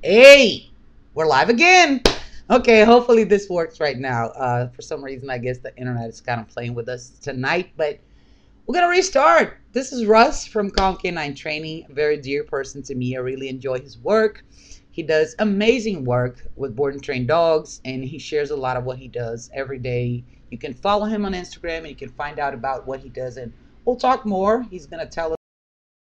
Hey, we're live again. Okay, hopefully this works right now. Uh, for some reason, I guess the internet is kind of playing with us tonight, but we're gonna restart. This is Russ from Calm Canine Training, a very dear person to me. I really enjoy his work. He does amazing work with board and trained dogs, and he shares a lot of what he does every day. You can follow him on Instagram, and you can find out about what he does, and we'll talk more. He's gonna tell us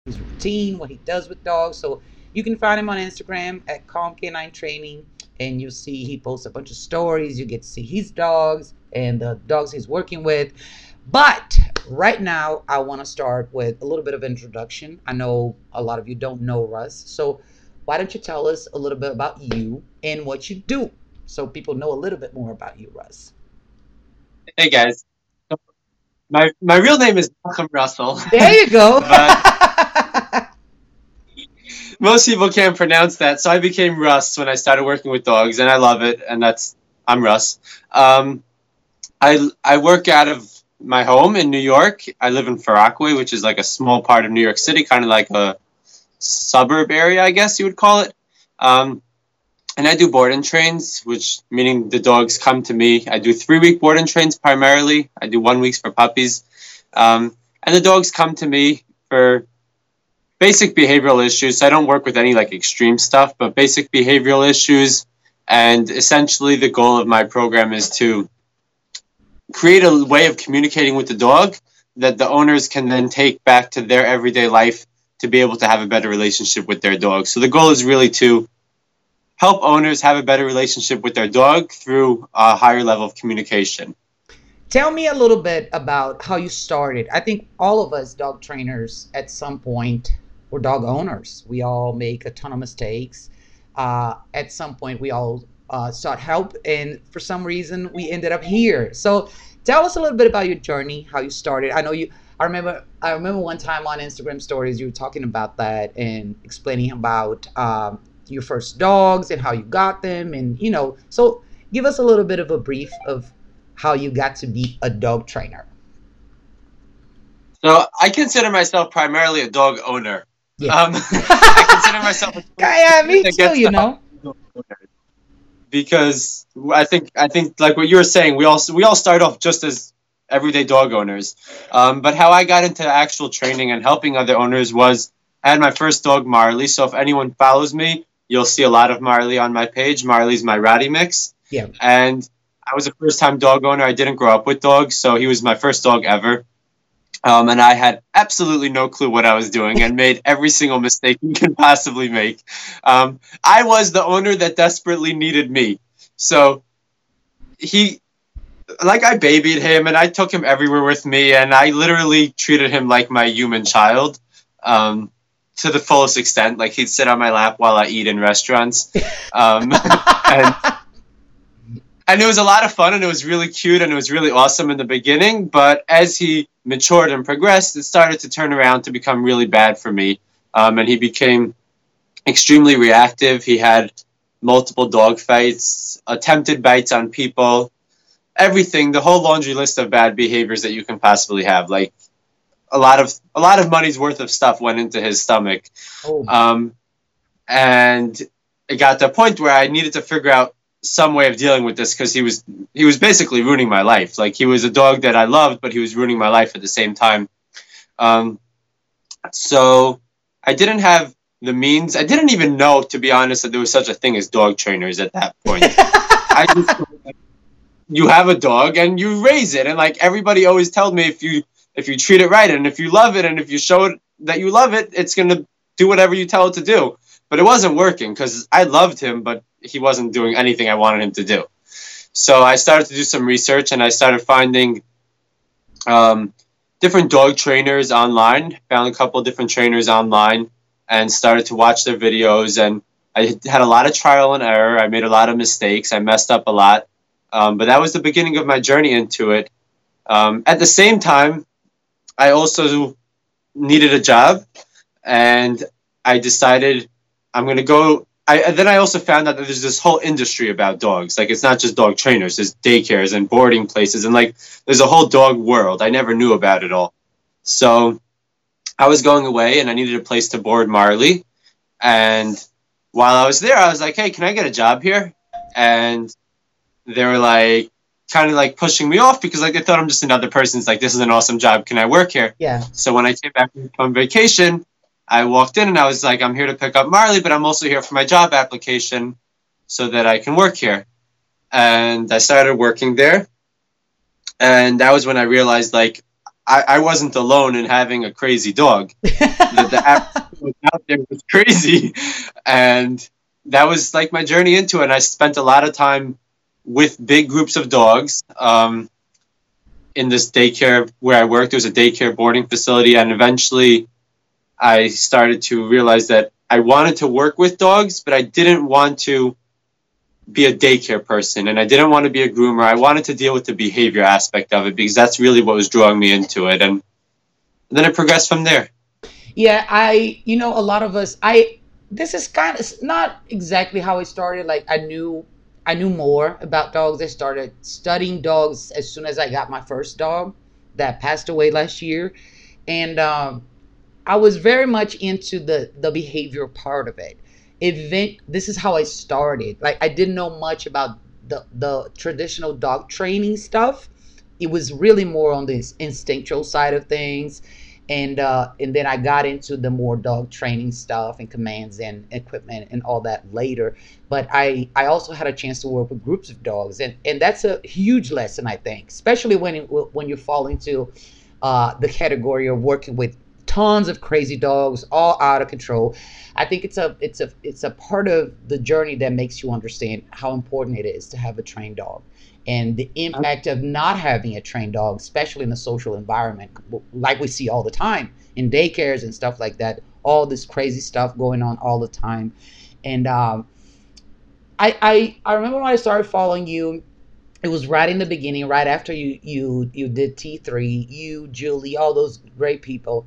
his routine, what he does with dogs. So you can find him on Instagram at Calm Canine Training, and you'll see he posts a bunch of stories. You get to see his dogs and the dogs he's working with. But right now, I want to start with a little bit of introduction. I know a lot of you don't know Russ, so why don't you tell us a little bit about you and what you do, so people know a little bit more about you, Russ. Hey guys, my my real name is Malcolm Russell. There you go. most people can't pronounce that, so I became Russ when I started working with dogs, and I love it. And that's I'm Russ. Um, I I work out of my home in New York. I live in Far Rockaway, which is like a small part of New York City, kind of like a suburb area, I guess you would call it. Um, and I do board and trains, which meaning the dogs come to me. I do three week board and trains primarily. I do one weeks for puppies, um, and the dogs come to me for basic behavioral issues. So I don't work with any like extreme stuff, but basic behavioral issues. And essentially, the goal of my program is to create a way of communicating with the dog that the owners can then take back to their everyday life to be able to have a better relationship with their dog. So the goal is really to help owners have a better relationship with their dog through a higher level of communication. Tell me a little bit about how you started. I think all of us dog trainers at some point we're dog owners. We all make a ton of mistakes. Uh, at some point, we all uh, sought help, and for some reason, we ended up here. So, tell us a little bit about your journey, how you started. I know you. I remember. I remember one time on Instagram stories you were talking about that and explaining about um, your first dogs and how you got them, and you know. So, give us a little bit of a brief of how you got to be a dog trainer. So, I consider myself primarily a dog owner. Yeah. Um, I consider myself. A yeah, me too. You know. Because I think I think like what you were saying, we all we all start off just as everyday dog owners. Um, but how I got into actual training and helping other owners was I had my first dog Marley. So if anyone follows me, you'll see a lot of Marley on my page. Marley's my ratty mix. Yeah. And I was a first time dog owner. I didn't grow up with dogs, so he was my first dog ever. Um, and I had absolutely no clue what I was doing and made every single mistake you can possibly make. Um, I was the owner that desperately needed me. So he, like, I babied him and I took him everywhere with me, and I literally treated him like my human child um, to the fullest extent. Like, he'd sit on my lap while I eat in restaurants. Um, and, and it was a lot of fun and it was really cute and it was really awesome in the beginning. But as he matured and progressed, it started to turn around to become really bad for me. Um, and he became extremely reactive. He had multiple dog fights, attempted bites on people, everything, the whole laundry list of bad behaviors that you can possibly have. Like a lot of a lot of money's worth of stuff went into his stomach. Oh. Um, and it got to a point where I needed to figure out some way of dealing with this because he was he was basically ruining my life. Like he was a dog that I loved, but he was ruining my life at the same time. Um, so I didn't have the means. I didn't even know, to be honest, that there was such a thing as dog trainers at that point. I just you have a dog and you raise it, and like everybody always told me, if you if you treat it right and if you love it and if you show it that you love it, it's gonna do whatever you tell it to do. But it wasn't working because I loved him, but he wasn't doing anything I wanted him to do. So I started to do some research and I started finding um, different dog trainers online. Found a couple different trainers online and started to watch their videos. And I had a lot of trial and error. I made a lot of mistakes. I messed up a lot. Um, but that was the beginning of my journey into it. Um, at the same time, I also needed a job and I decided I'm going to go I then I also found out that there's this whole industry about dogs. Like it's not just dog trainers. There's daycares and boarding places, and like there's a whole dog world. I never knew about it all. So I was going away, and I needed a place to board Marley, and while I was there, I was like, "Hey, can I get a job here?" And they were like, kind of like pushing me off because like they thought I'm just another person. It's like, "This is an awesome job. Can I work here?" Yeah. So when I came back from vacation, I walked in and I was like, I'm here to pick up Marley, but I'm also here for my job application so that I can work here. And I started working there. And that was when I realized like I, I wasn't alone in having a crazy dog. the, the app was out there was crazy. And that was like my journey into it. And I spent a lot of time with big groups of dogs. Um, in this daycare where I worked, there was a daycare boarding facility, and eventually I started to realize that I wanted to work with dogs, but I didn't want to be a daycare person and I didn't want to be a groomer. I wanted to deal with the behavior aspect of it because that's really what was drawing me into it. And, then it progressed from there. Yeah, I, you know, a lot of us, I, this is kind of not exactly how it started. Like I knew, I knew more about dogs. I started studying dogs as soon as I got my first dog that passed away last year. And, um, I was very much into the the behavior part of it. Event. This is how I started. Like I didn't know much about the the traditional dog training stuff. It was really more on this instinctual side of things, and uh, and then I got into the more dog training stuff and commands and equipment and all that later. But I I also had a chance to work with groups of dogs, and and that's a huge lesson I think, especially when it, when you fall into uh, the category of working with tons of crazy dogs, all out of control. I think it's a it's a it's a part of the journey that makes you understand how important it is to have a trained dog and the impact of not having a trained dog, especially in a social environment, like we see all the time in daycares and stuff like that. All this crazy stuff going on all the time, and um, I, I I remember when I started following you. It was right in the beginning, right after you you you did T three. You, Julie, all those great people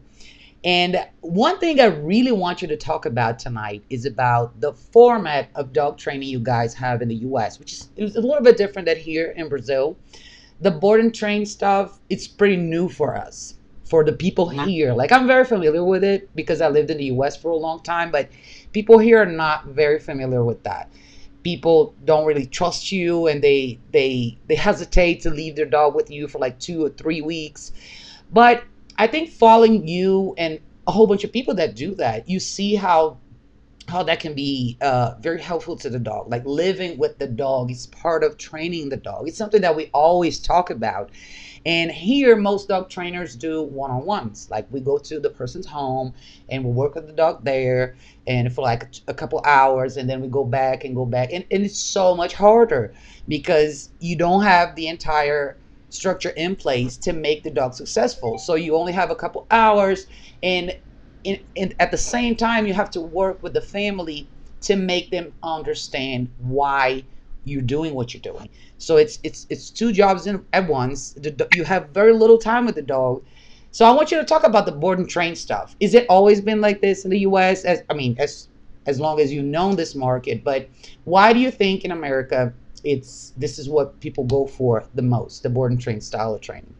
and one thing I really want you to talk about tonight is about the format of dog training you guys have in the US, which is, is a little bit different than here in Brazil. The board and train stuff, it's pretty new for us, for the people here. Like I'm very familiar with it because I lived in the US for a long time, but people here are not very familiar with that. People don't really trust you and they they they hesitate to leave their dog with you for like 2 or 3 weeks. But I think following you and a whole bunch of people that do that, you see how how that can be uh, very helpful to the dog. Like living with the dog is part of training the dog. It's something that we always talk about. And here, most dog trainers do one on ones. Like we go to the person's home and we work with the dog there and for like a, couple hours and then we go back and go back. And, and it's so much harder because you don't have the entire structure in place to make the dog successful. So you only have a couple hours, and, in, at the same time, you have to work with the family to make them understand why you're doing what you're doing. So it's it's it's two jobs in, at once. You have very little time with the dog. So I want you to talk about the board and train stuff. Is it always been like this in the U.S. As I mean, as as long as you've known this market, but why do you think in America it's this is what people go for the most the board and train style of training.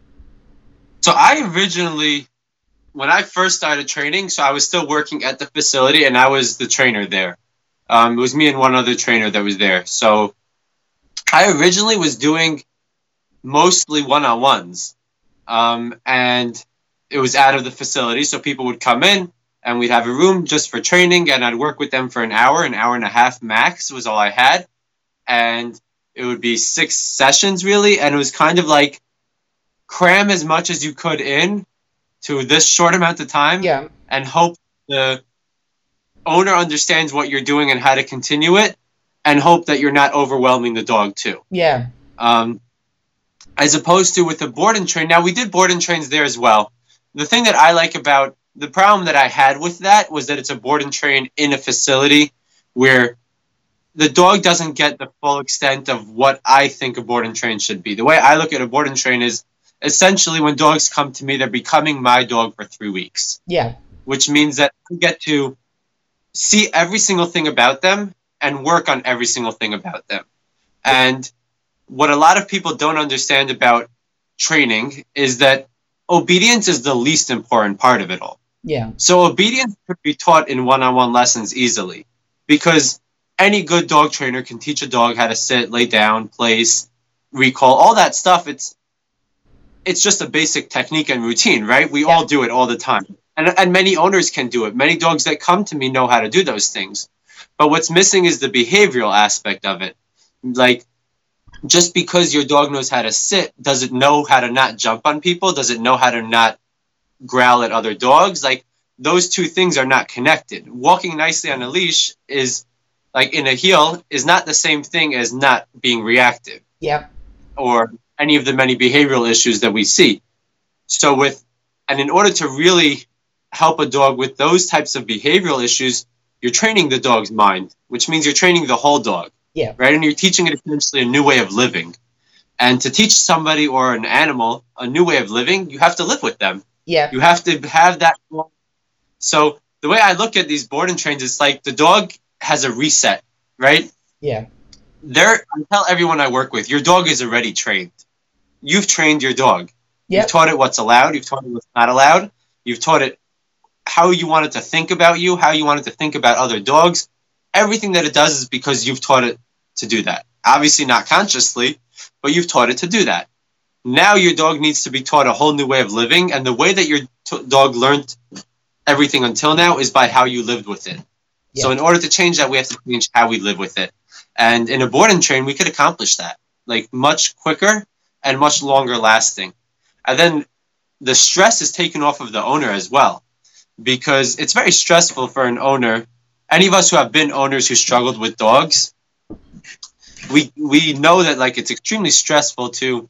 So i originally when i first started training so i was still working at the facility and i was the trainer there. Um, it was me and one other trainer that was there. So i originally was doing mostly one-on-ones um, and it was out of the facility. So people would come in and we'd have a room just for training and i'd work with them for an hour an hour and a half max was all i had. And it would be six sessions really, and it was kind of like cram as much as you could in to this short amount of time. Yeah. And hope the owner understands what you're doing and how to continue it, and hope that you're not overwhelming the dog too. Yeah. Um, as opposed to with the board and train. Now we did board and trains there as well. The thing that I like about the problem that I had with that was that it's a board and train in a facility where the dog doesn't get the full extent of what I think a board and train should be. The way I look at a board and train is essentially when dogs come to me, they're becoming my dog for three weeks. Yeah. Which means that I get to see every single thing about them and work on every single thing about them. And what a lot of people don't understand about training is that obedience is the least important part of it all. Yeah. So obedience could be taught in one-on-one lessons easily because any good dog trainer can teach a dog how to sit, lay down, place, recall, all that stuff. It's it's just a basic technique and routine, right? We all do it all the time. And, and many owners can do it. Many dogs that come to me know how to do those things. But what's missing is the behavioral aspect of it. Like, just because your dog knows how to sit, does it know how to not jump on people? Does it know how to not growl at other dogs? Like, those two things are not connected. Walking nicely on a leash is like in a heel is not the same thing as not being reactive. Yep. Or any of the many behavioral issues that we see. So with and in order to really help a dog with those types of behavioral issues, you're training the dog's mind, which means you're training the whole dog. Yeah. Right? And you're teaching it essentially a new way of living. And to teach somebody or an animal a new way of living, you have to live with them. Yeah. You have to have that. So the way I look at these board and trains, it's like the dog has a reset, right? Yeah. There, I tell everyone I work with, your dog is already trained. You've trained your dog. Yep. You've taught it what's allowed. You've taught it what's not allowed. You've taught it how you want it to think about you, how you want it to think about other dogs. Everything that it does is because you've taught it to do that. Obviously, not consciously, but you've taught it to do that. Now, your dog needs to be taught a whole new way of living, and the way that your t- dog learned everything until now is by how you lived with it. So, in order to change that, we have to change how we live with it. And in a board and train, we could accomplish that like much quicker and much longer lasting. And then the stress is taken off of the owner as well because it's very stressful for an owner. Any of us who have been owners who struggled with dogs, we we know that like it's extremely stressful to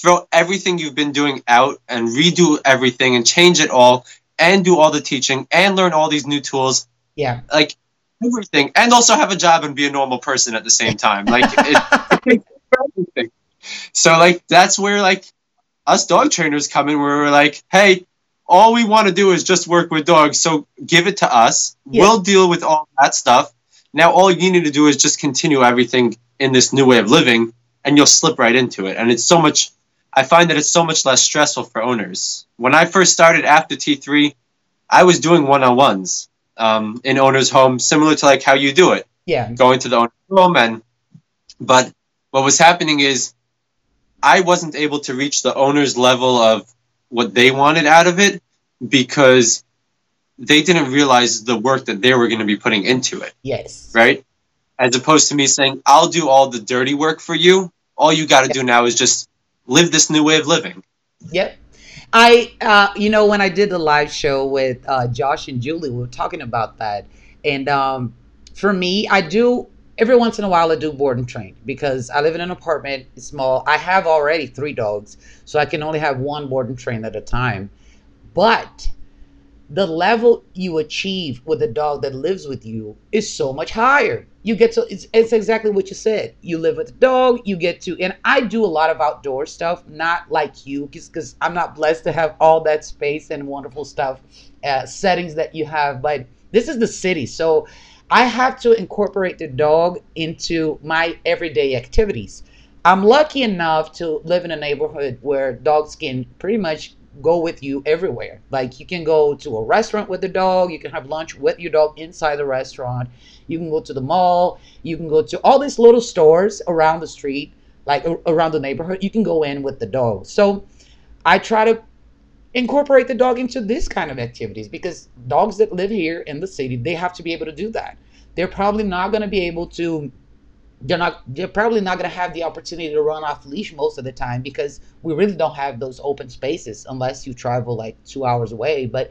throw everything you've been doing out and redo everything and change it all and do all the teaching and learn all these new tools Yeah. like everything. And also have a job and be a normal person at the same time. Like it, it so like that's where like us dog trainers come in where we're like hey all we want to do is just work with dogs so give it to us. Yeah. we'll deal with all that stuff. Now all you need to do is just continue everything in this new way of living and you'll slip right into it. And it's so much i find that it's so much less stressful for owners. When i first started after t3 i was doing one-on-ones um, in owner's home similar to like how you do it Yeah. going to the owner's home and but what was happening is I wasn't able to reach the owner's level of what they wanted out of it because they didn't realize the work that they were going to be putting into it, Yes. right? As opposed to me saying, I'll do all the dirty work for you. All you got to do now is just live this new way of living. Yep. I, uh, you know, when I did the live show with uh, Josh and Julie, we were talking about that. And um, for me, I do every once in a while I do board and train because I live in an apartment, it's small. I have already three dogs, so I can only have one board and train at a time. But the level you achieve with a dog that lives with you is so much higher. You get to it's, it's exactly what you said. You live with a dog, you get to and I do a lot of outdoor stuff, not like you because I'm not blessed to have all that space and wonderful stuff uh, settings that you have, but this is the city. So I have to incorporate the dog into my everyday activities. I'm lucky enough to live in a neighborhood where dogs can pretty much go with you everywhere. Like you can go to a restaurant with the dog, you can have lunch with your dog inside the restaurant, you can go to the mall, you can go to all these little stores around the street, like around the neighborhood. You can go in with the dog. So I try to incorporate the dog into this kind of activities because dogs that live here in the city, they have to be able to do that. They're probably not going to be able to they're not they're probably not going to have the opportunity to run off leash most of the time because we really don't have those open spaces unless you travel like 2 hours away. But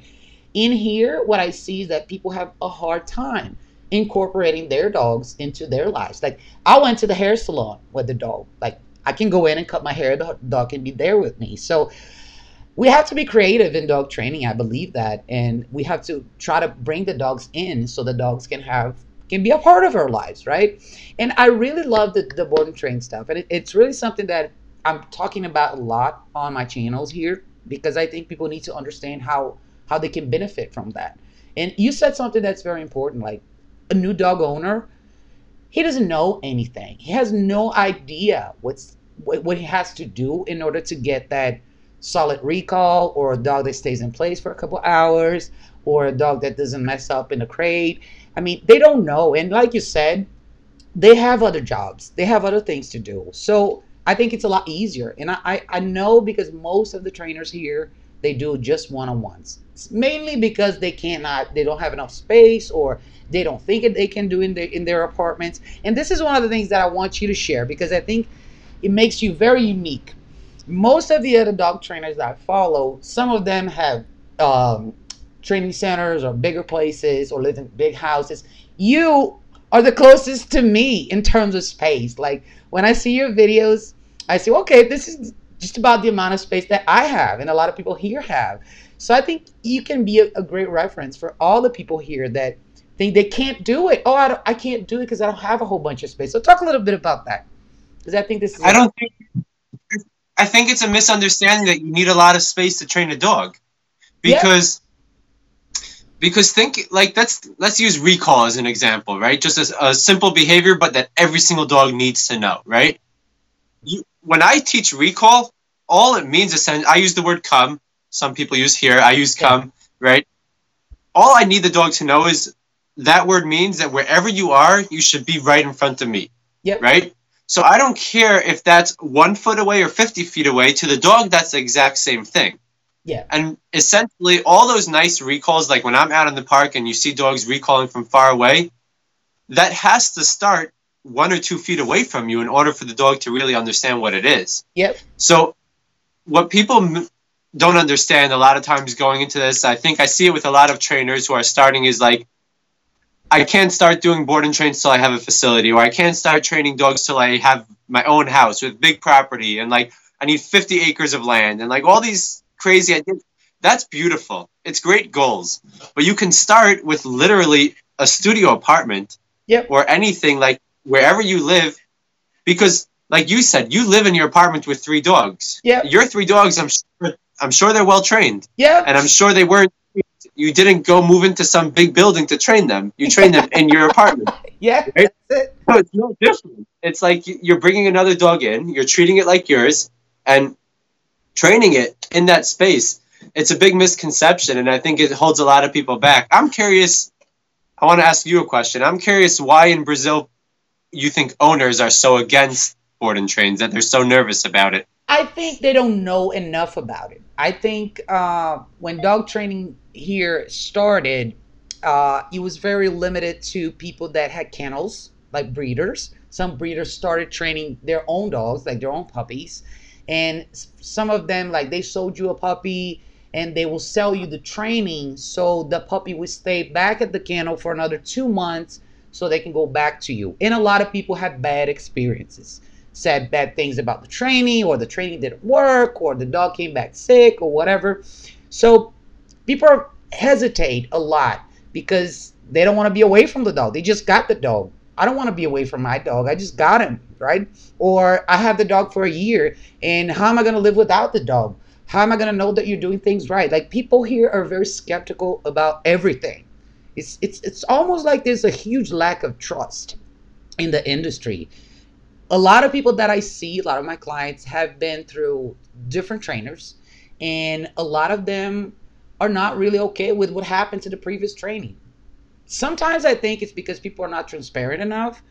in here what i see is that people have a hard time incorporating their dogs into their lives. Like i went to the hair salon with the dog. Like i can go in and cut my hair. The dog can be there with me. So we have to be creative in dog training i believe that. And we have to try to bring the dogs in so the dogs can have can be a part of our lives right? And i really love the, the board and train stuff and it, it's really something that i'm talking about a lot on my channels here because i think people need to understand how how they can benefit from that. And you said something that's very important like a new dog owner he doesn't know anything. He has no idea what's what, what he has to do in order to get that solid recall or a dog that stays in place for a couple hours or a dog that doesn't mess up in a crate I mean, they don't know. And like you said, they have other jobs, they have other things to do. So I think it's a lot easier. And I, I, I know because most of the trainers here, they do just one on ones. Mainly because they cannot, they don't have enough space or they don't think they can do in their in their apartments. And this is one of the things that I want you to share because I think it makes you very unique. Most of the other dog trainers that I follow, some of them have um, training centers or bigger places or live in big houses. You are the closest to me in terms of space. Like when I see your videos, I say, okay, this is just about the amount of space that I have and a lot of people here have. So I think you can be a, a great reference for all the people here that think they can't do it. Oh, I, I can't do it because I don't have a whole bunch of space. So talk a little bit about that because I think this. Is I don't think. I think it's a misunderstanding that you need a lot of space to train a dog, because. Yeah. Because think like let's let's use recall as an example, right? Just as a simple behavior, but that every single dog needs to know, right? You, when I teach recall, all it means is I use the word come. Some people use here. I use come, yeah. right? All I need the dog to know is that word means that wherever you are, you should be right in front of me. Yep. Right? So I don't care if that's one foot away or 50 feet away. To the dog, that's the exact same thing. Yeah. And essentially, all those nice recalls, like when I'm out in the park and you see dogs recalling from far away, that has to start one or two feet away from you in order for the dog to really understand what it is. Yep. So, what people don't understand a lot of times going into this, I think I see it with a lot of trainers who are starting is like, I can't start doing board and trains till I have a facility, or I can't start training dogs till I have my own house with big property, and like I need 50 acres of land, and like all these crazy ideas. That's beautiful. It's great goals, but you can start with literally a studio apartment, yep. or anything like wherever you live, because like you said, you live in your apartment with three dogs. Yeah, your three dogs. I'm sure. I'm sure they're well trained. Yeah, and I'm sure they weren't you didn't go move into some big building to train them. You train them in your apartment. Yeah, right? that's it. No, it's no different. It's like you're bringing another dog in, you're treating it like yours, and training it in that space. It's a big misconception, and I think it holds a lot of people back. I'm curious. I want to ask you a question. I'm curious why in Brazil you think owners are so against board and trains that they're so nervous about it. I think they don't know enough about it. I think uh, when dog training here started, uh, it was very limited to people that had kennels, like breeders. Some breeders started training their own dogs, like their own puppies. And some of them, like they sold you a puppy and they will sell you the training so the puppy will stay back at the kennel for another two months so they can go back to you. And a lot of people have bad experiences said bad things about the training or the training didn't work or the dog came back sick or whatever. So people hesitate a lot because they don't want to be away from the dog. They just got the dog. I don't want to be away from my dog. I just got him, right? Or I have the dog for a year and how am I going to live without the dog? How am I going to know that you're doing things right? Like people here are very skeptical about everything. It's it's it's almost like there's a huge lack of trust in the industry a lot of people that I see, a lot of my clients have been through different trainers, and a lot of them are not really okay with what happened to the previous training. Sometimes I think it's because people are not transparent enough.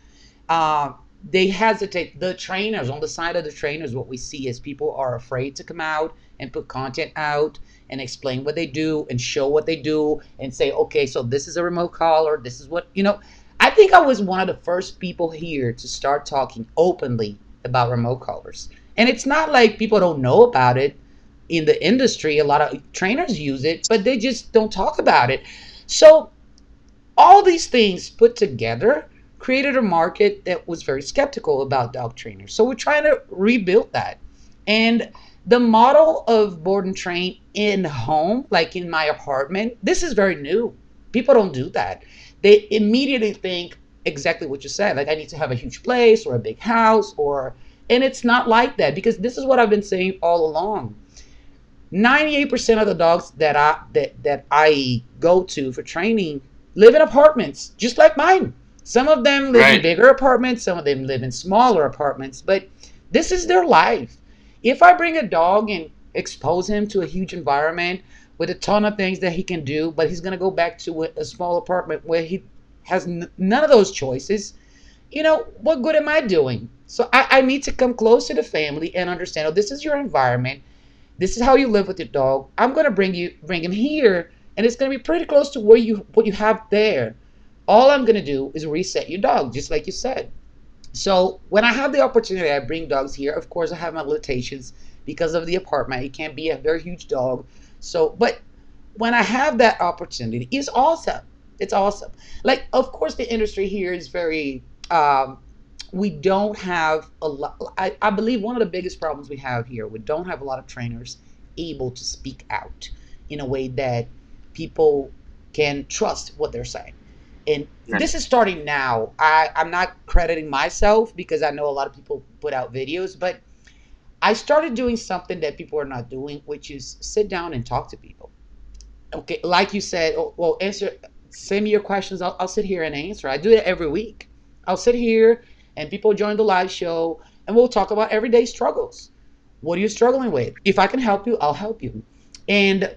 Uh, they hesitate. The trainers, on the side of the trainers, what we see is people are afraid to come out and put content out and explain what they do and show what they do and say, okay, so this is a remote collar, this is what, you know, I think I was one of the first people here to start talking openly about remote collars. And it's not like people don't know about it in the industry. A lot of trainers use it, but they just don't talk about it. So, all these things put together created a market that was very skeptical about dog trainers. So, we're trying to rebuild that. And the model of board and train in home, like in my apartment, this is very new. People don't do that they immediately think exactly what you said. Like I need to have a huge place or a big house or and it's not like that because this is what I've been saying all along. 98% of the dogs that I that that I go to for training live in apartments just like mine. Some of them live right. in bigger apartments, some of them live in smaller apartments, but this is their life. If I bring a dog and expose him to a huge environment with a ton of things that he can do, but he's going to go back to a, small apartment where he has n- none of those choices, you know, what good am I doing? So I, I need to come close to the family and understand, oh, this is your environment. This is how you live with your dog. I'm gonna bring you bring him here, and it's gonna be pretty close to where you what you have there. All I'm gonna do is reset your dog, just like you said. So when I have the opportunity, I bring dogs here. Of course, I have my limitations because of the apartment. It can't be a very huge dog. So, but when I have that opportunity, it's awesome. It's awesome. Like, of course, the industry here is very. Um, we don't have a lot. I, I believe one of the biggest problems we have here, we don't have a lot of trainers able to speak out in a way that people can trust what they're saying. And this is starting now. I, I'm not crediting myself because I know a lot of people put out videos, but I started doing something that people are not doing, which is sit down and talk to people. Okay, like you said, oh, well, answer, send me your questions. I'll, I'll sit here and answer. I do it every week. I'll sit here and people join the live show and we'll talk about everyday struggles. What are you struggling with? If I can help you, I'll help you. And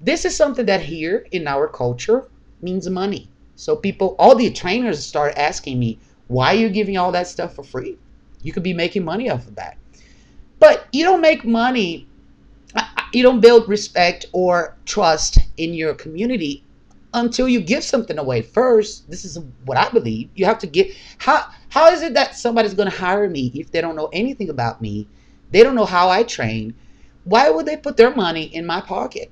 this is something that here in our culture means money. So people, all the trainers start asking me, why are you giving all that stuff for free? You could be making money off of that. But you don't make money, you don't build respect or trust in your community until you give something away first. This is what I believe. You have to get how how is it that somebody's going to hire me if they don't know anything about me? They don't know how I train. Why would they put their money in my pocket?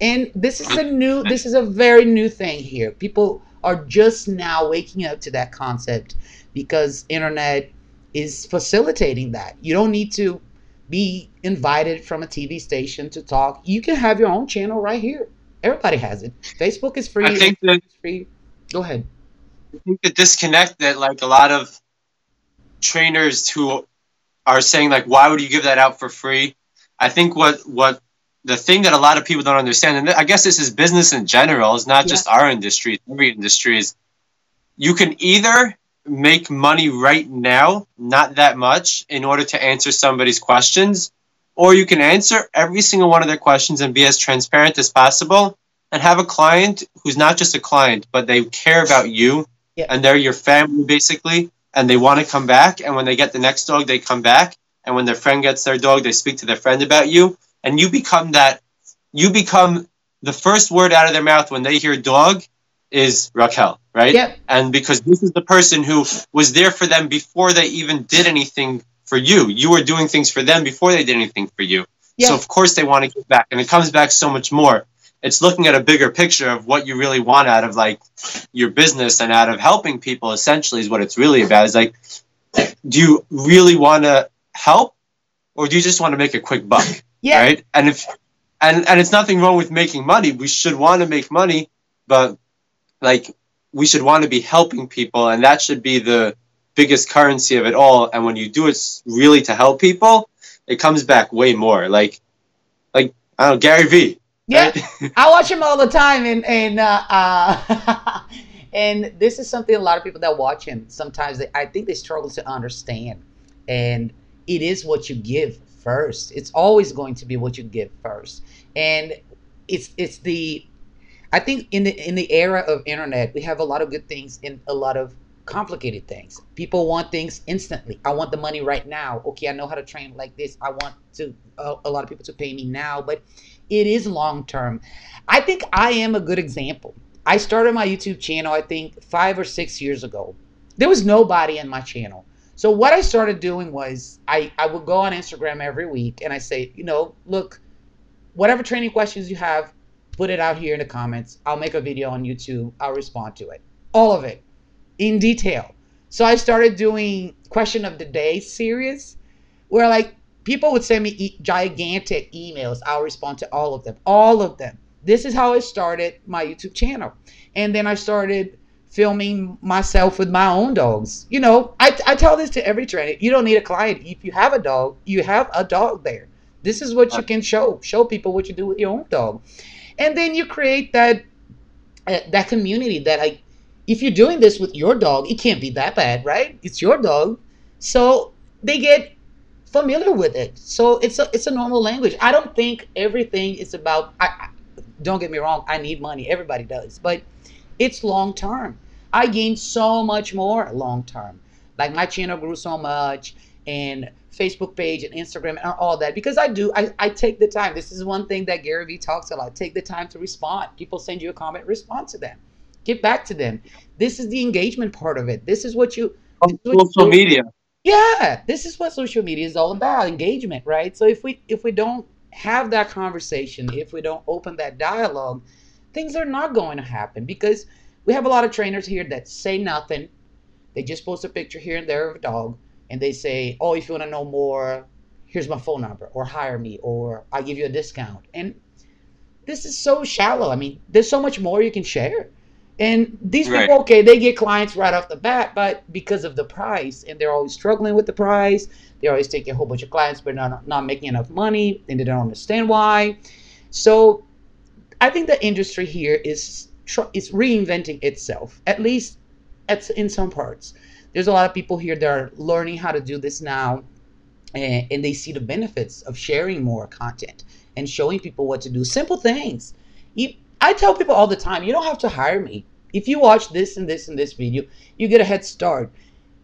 And this is a new this is a very new thing here. People are just now waking up to that concept because internet is facilitating that. You don't need to be invited from a TV station to talk. You can have your own channel right here. Everybody has it. Facebook is free. I think that free. Go ahead. I think the disconnect that like a lot of trainers who are saying like why would you give that out for free i think what what the thing that a lot of people don't understand and i guess this is business in general it's not just our industry every industry is you can either make money right now not that much in order to answer somebody's questions or you can answer every single one of their questions and be as transparent as possible and have a client who's not just a client but they care about you Yeah. and they're your family basically and they want to come back and when they get the next dog they come back and when their friend gets their dog they speak to their friend about you and you become that you become the first word out of their mouth when they hear dog is Raquel, right? Yep. And because this is the person who was there for them before they even did anything for you. You were doing things for them before they did anything for you. Yeah. So of course they want to give back and it comes back so much more. It's looking at a bigger picture of what you really want out of like your business and out of helping people essentially is what it's really about. Is like do you really want to help or do you just want to make a quick buck? Yeah. right and if and and it's nothing wrong with making money we should want to make money but like we should want to be helping people and that should be the biggest currency of it all and when you do it really to help people it comes back way more like like i don't know gary vee Yeah. right? I watch him all the time, and and uh, uh, and this is something a lot of people that watch him sometimes they, I think they struggle to understand. And it is what you give first. It's always going to be what you give first, and it's it's the I think in the in the era of internet we have a lot of good things and a lot of complicated things. People want things instantly. I want the money right now. Okay, I know how to train like this. I want to a lot of people to pay me now, but it is long term. I think I am a good example. I started my YouTube channel, I think five or six years ago. There was nobody in my channel. So what I started doing was I, I would go on Instagram every week and I say, you know, look, whatever training questions you have, put it out here in the comments. I'll make a video on YouTube. I'll respond to it. All of it in detail. So I started doing question of the day series where like people would send me e- gigantic emails. I'll respond to all of them. All of them. This is how I started my YouTube channel. And then I started filming myself with my own dogs. You know, I, I tell this to every trainer. You don't need a client. If you have a dog, you have a dog there. This is what you can show. Show people what you do with your own dog. And then you create that uh, that community that I if you're doing this with your dog, it can't be that bad, right? It's your dog. So they get familiar with it. So it's a it's a normal language. I don't think everything is about I, I don't get me wrong, I need money. Everybody does. But it's long term. I gained so much more long term. Like my channel grew so much and Facebook page and Instagram and all that because I do I, I take the time. This is one thing that Gary Vee talks a lot. Take the time to respond. People send you a comment, respond to them. Get back to them. This is the engagement part of it. This is what you on social media. Yeah, this is what social media is all about, engagement, right? So if we if we don't have that conversation, if we don't open that dialogue, things are not going to happen because we have a lot of trainers here that say nothing. They just post a picture here and there of a dog and they say, "Oh, if you want to know more, here's my phone number or hire me or I'll give you a discount." And this is so shallow. I mean, there's so much more you can share. And these right. people, okay, they get clients right off the bat, but because of the price, and they're always struggling with the price, they're always taking a whole bunch of clients, but not not making enough money, and they don't understand why. So, I think the industry here is is reinventing itself, at least at, in some parts. There's a lot of people here that are learning how to do this now, and, and they see the benefits of sharing more content and showing people what to do. Simple things. You, I tell people all the time, you don't have to hire me. If you watch this and this and this video, you get a head start.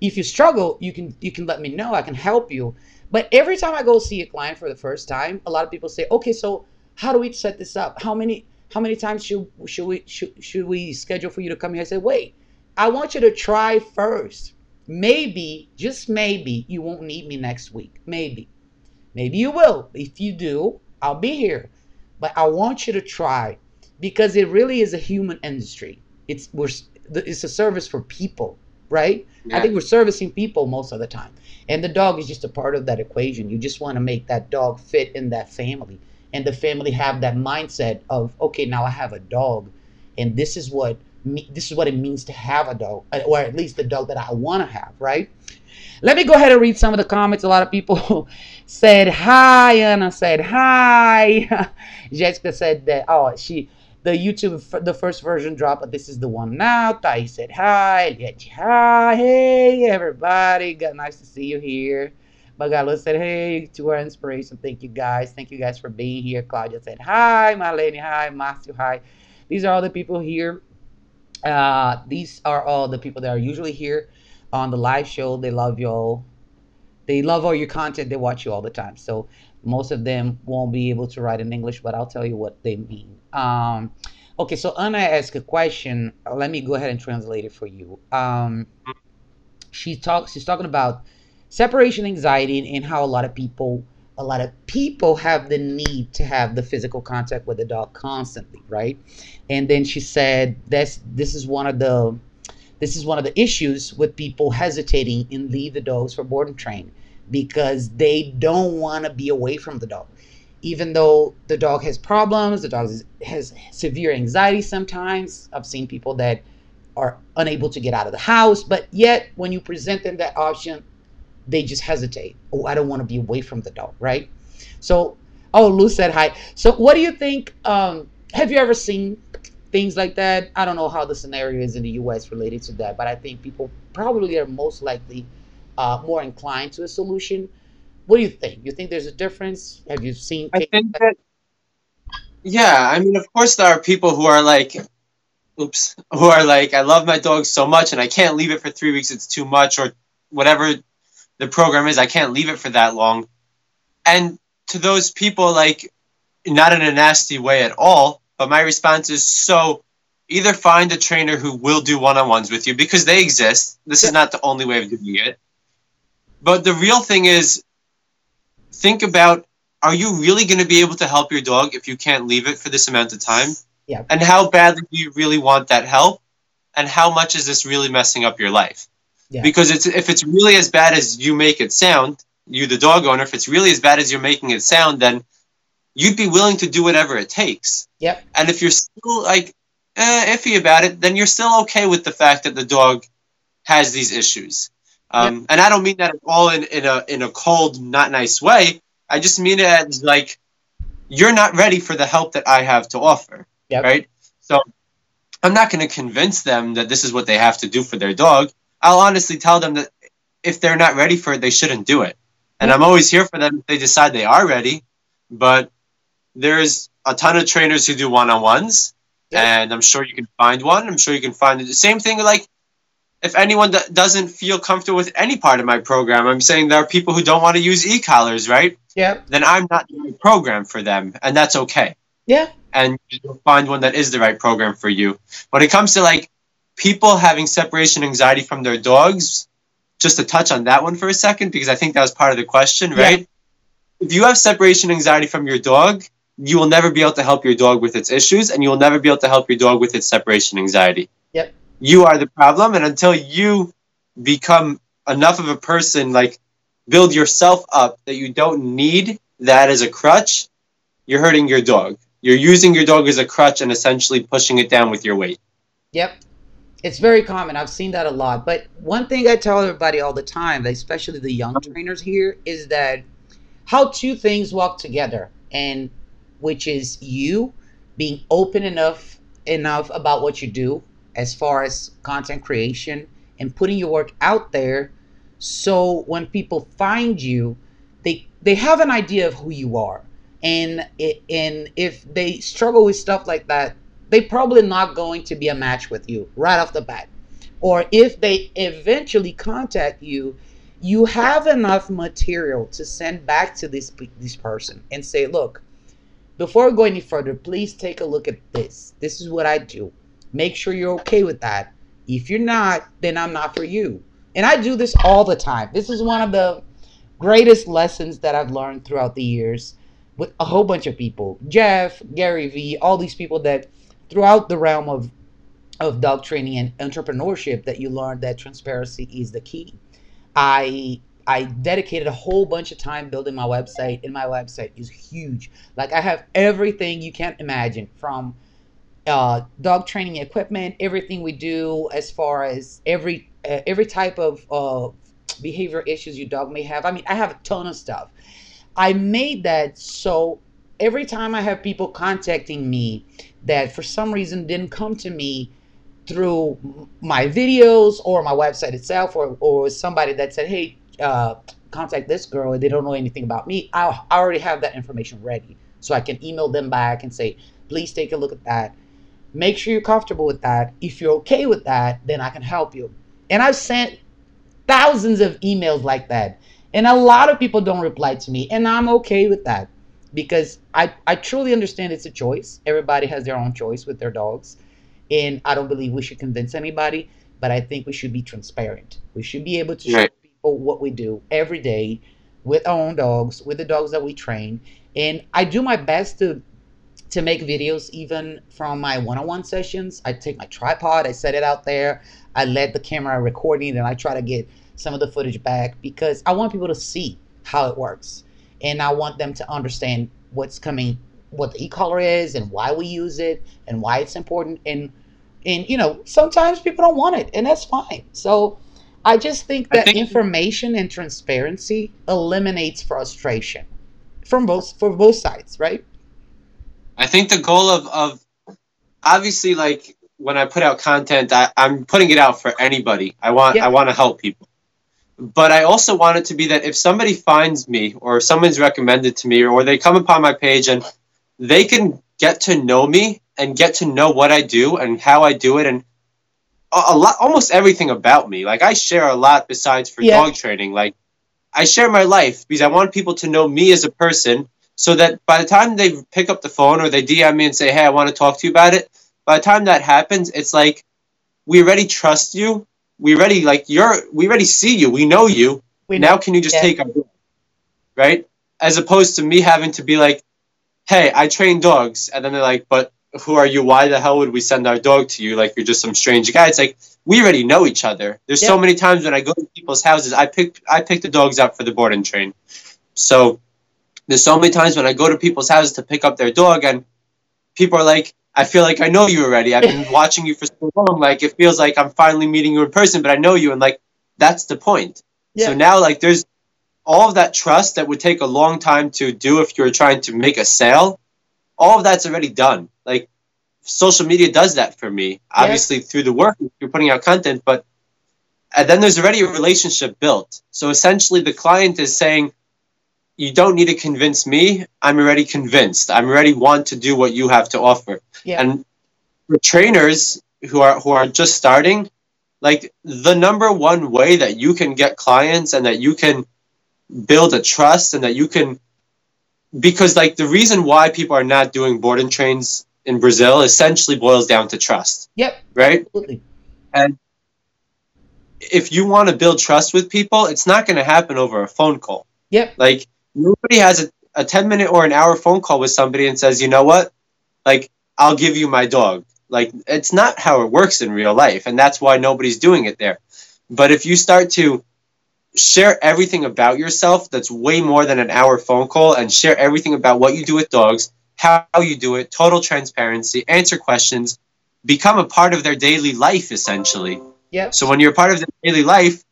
If you struggle, you can you can let me know. I can help you. But every time I go see a client for the first time, a lot of people say, "Okay, so how do we set this up? How many how many times should should we should, should we schedule for you to come here?" I say, "Wait, I want you to try first. Maybe, just maybe, you won't need me next week. Maybe, maybe you will. If you do, I'll be here. But I want you to try because it really is a human industry. It's we're it's a service for people, right? Yeah. I think we're servicing people most of the time, and the dog is just a part of that equation. You just want to make that dog fit in that family, and the family have that mindset of okay, now I have a dog, and this is what me, this is what it means to have a dog, uh, or at least the dog that I want to have, right? Let me go ahead and read some of the comments. A lot of people said hi. Anna said hi. Jessica said that. Oh, she the YouTube, the first version dropped, but this is the one now. Tai said hi. Hi. Hey, everybody. Got nice to see you here. Bagalo said, hey, to our inspiration. Thank you, guys. Thank you, guys, for being here. Claudia said, hi. Marlene, hi. Matthew, hi. These are all the people here. Uh, these are all the people that are usually here on the live show. They love you all. They love all your content. They watch you all the time. So most of them won't be able to write in English, but I'll tell you what they mean. Um, okay, so Anna asked a question. Let me go ahead and translate it for you. Um, she talks. She's talking about separation anxiety and how a lot of people, a lot of people have the need to have the physical contact with the dog constantly, right? And then she said this. This is one of the this is one of the issues with people hesitating and leave the dogs for board and train because they don't want to be away from the dog. Even though the dog has problems, the dog has severe anxiety sometimes. I've seen people that are unable to get out of the house, but yet when you present them that option, they just hesitate. Oh, I don't want to be away from the dog, right? So, oh, Lou said hi. So, what do you think? Um, have you ever seen things like that? I don't know how the scenario is in the U.S. related to that, but I think people probably are most likely uh, more inclined to a solution. What do you think? You think there's a difference? Have you seen? I think that. Yeah, I mean, of course, there are people who are like, oops, who are like, I love my dog so much and I can't leave it for three weeks. It's too much, or whatever the program is. I can't leave it for that long. And to those people, like, not in a nasty way at all, but my response is so either find a trainer who will do one on ones with you because they exist. This is not the only way of doing it. But the real thing is, think about are you really going to be able to help your dog if you can't leave it for this amount of time? Yeah. And how badly do you really want that help? And how much is this really messing up your life? Yeah. Because it's if it's really as bad as you make it sound, you the dog owner, if it's really as bad as you're making it sound, then you'd be willing to do whatever it takes. Yep. And if you're still like eh, iffy about it, then you're still okay with the fact that the dog has these issues. Um, yep. And I don't mean that at all in, in a in a cold, not nice way. I just mean it as like you're not ready for the help that I have to offer. Yep. Right. So I'm not going to convince them that this is what they have to do for their dog. I'll honestly tell them that if they're not ready for it, they shouldn't do it. And I'm always here for them if they decide they are ready. But there's a ton of trainers who do one on ones, yep. and I'm sure you can find one. I'm sure you can find the same thing like if anyone that doesn't feel comfortable with any part of my program, I'm saying there are people who don't want to use e-collars, right? Yeah. Then I'm not the right program for them, and that's okay. Yeah. And you'll find one that is the right program for you. When it comes to like people having separation anxiety from their dogs, just to touch on that one for a second, because I think that was part of the question, Yeah. right? If you have separation anxiety from your dog, you will never be able to help your dog with its issues, and you will never be able to help your dog with its separation anxiety. Yep. You are the problem, and until you become enough of a person, like build yourself up that you don't need that as a crutch, you're hurting your dog. You're using your dog as a crutch and essentially pushing it down with your weight. Yep. It's very common. I've seen that a lot. But one thing I tell everybody all the time, especially the young uh-huh. trainers here, is that how two things walk together, and which is you being open enough enough about what you do as far as content creation and putting your work out there so when people find you they they have an idea of who you are and it, and if they struggle with stuff like that they probably not going to be a match with you right off the bat. Or if they eventually contact you you have enough material to send back to this this person and say look before we go any further please take a look at this. This is what i do. Make sure you're okay with that. If you're not then i'm not for you. And i do this all the time. This is one of the greatest lessons that i've learned throughout the years with a whole bunch of people. Jeff gary vee all these people that throughout the realm of of dog training and entrepreneurship that you learn that transparency is the key. I i dedicated a whole bunch of time building my website and my website is huge. Like i have everything you can't imagine from uh, dog training equipment everything we do as far as every uh, every type of uh, behavior issues your dog may have. I mean i have a ton of stuff. I made that so every time i have people contacting me that for some reason didn't come to me through my videos or my website itself or, or somebody that said hey uh, contact this girl. And they don't know anything about me. I, I already have that information ready so i can email them back and say please take a look at that. Make sure you're comfortable with that. If you're okay with that then i can help you and i've sent thousands of emails like that and a lot of people don't reply to me and i'm okay with that because i, I truly understand it's a choice. Everybody has their own choice with their dogs. And i don't believe we should convince anybody but i think we should be transparent. We should be able to show people what we do every day with our own dogs with the dogs that we train. And i do my best to to make videos even from my one-on-one sessions. I take my tripod i set it out there. I let the camera recording and i try to get some of the footage back because i want people to see how it works and i want them to understand what's coming what the e-collar is and why we use it and why it's important and and you know sometimes people don't want it and that's fine so i just think that think- information and transparency eliminates frustration from both for both sides right I think the goal of, of obviously like when I put out content, I, I'm putting it out for anybody. I want Yeah. I want to help people. But I also want it to be that if somebody finds me or someone's recommended to me or they come upon my page and they can get to know me and get to know what I do and how I do it and a, lot almost everything about me. Like I share a lot besides for Yeah. dog training. Like I share my life because I want people to know me as a person so that by the time they pick up the phone or they DM me and say, "Hey, I want to talk to you about it," by the time that happens, it's like we already trust you. We already like you're. We already see you. We know you. we now, can you just yeah. take our dog? Right? As opposed to me having to be like, "Hey, I train dogs," and then they're like, "But who are you? Why the hell would we send our dog to you? Like you're just some strange guy." It's like we already know each other. There's so many times when I go to people's houses, I pick I pick the dogs up for the board and train. So there's so many times when I go to people's houses to pick up their dog, and people are like, "I feel like I know you already. I've been watching you for so long. Like it feels like I'm finally meeting you in person, but I know you." And like that's the point. Yeah. So now, like, there's all of that trust that would take a long time to do if you're trying to make a sale. All of that's already done. Like social media does that for me. Obviously through the work you're putting out content, but and then there's already a relationship built. So essentially, the client is saying, "You don't need to convince me. I'm already convinced. I'm already want to do what you have to offer." Yeah. And for trainers who are who are just starting, like the number one way that you can get clients and that you can build a trust and that you can because like the reason why people are not doing board and trains in Brazil essentially boils down to trust. Yep. Right? Absolutely. And if you want to build trust with people, it's not going to happen over a phone call. Yep. Like nobody has a, a 10 minute or an hour phone call with somebody and says, "You know what? Like I'll give you my dog." Like it's not how it works in real life, and that's why nobody's doing it there. But if you start to share everything about yourself that's way more than an hour phone call and share everything about what you do with dogs, how you do it, total transparency, answer questions, become a part of their daily life essentially. Yep. So when you're a part of their daily life,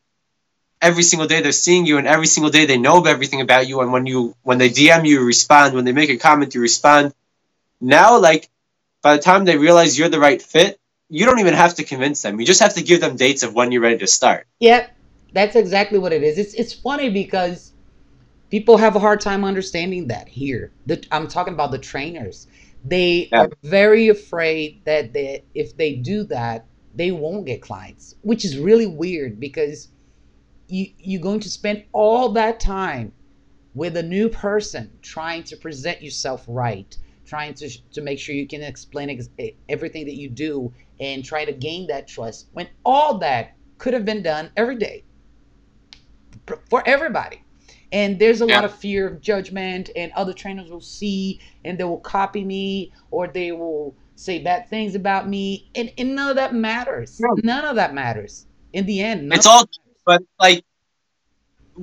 every single day they're seeing you and every single day they know everything about you and when you when they DM you, you respond, when they make a comment you respond. Now like by the time they realize you're the right fit, you don't even have to convince them. You just have to give them dates of when you're ready to start. Yep. That's exactly what it is. It's it's funny because people have a hard time understanding that here. The, I'm talking about the trainers. They Yeah. are very afraid that they, if they do that, they won't get clients, which is really weird because you you're going to spend all that time with a new person trying to present yourself right, trying to to make sure you can explain ex- everything that you do and try to gain that trust when all that could have been done every day for everybody. And there's a lot of fear of judgment, and other trainers will see and they will copy me or they will say bad things about me. And, and none of that matters. No. None of that matters. In the end, It's all, but like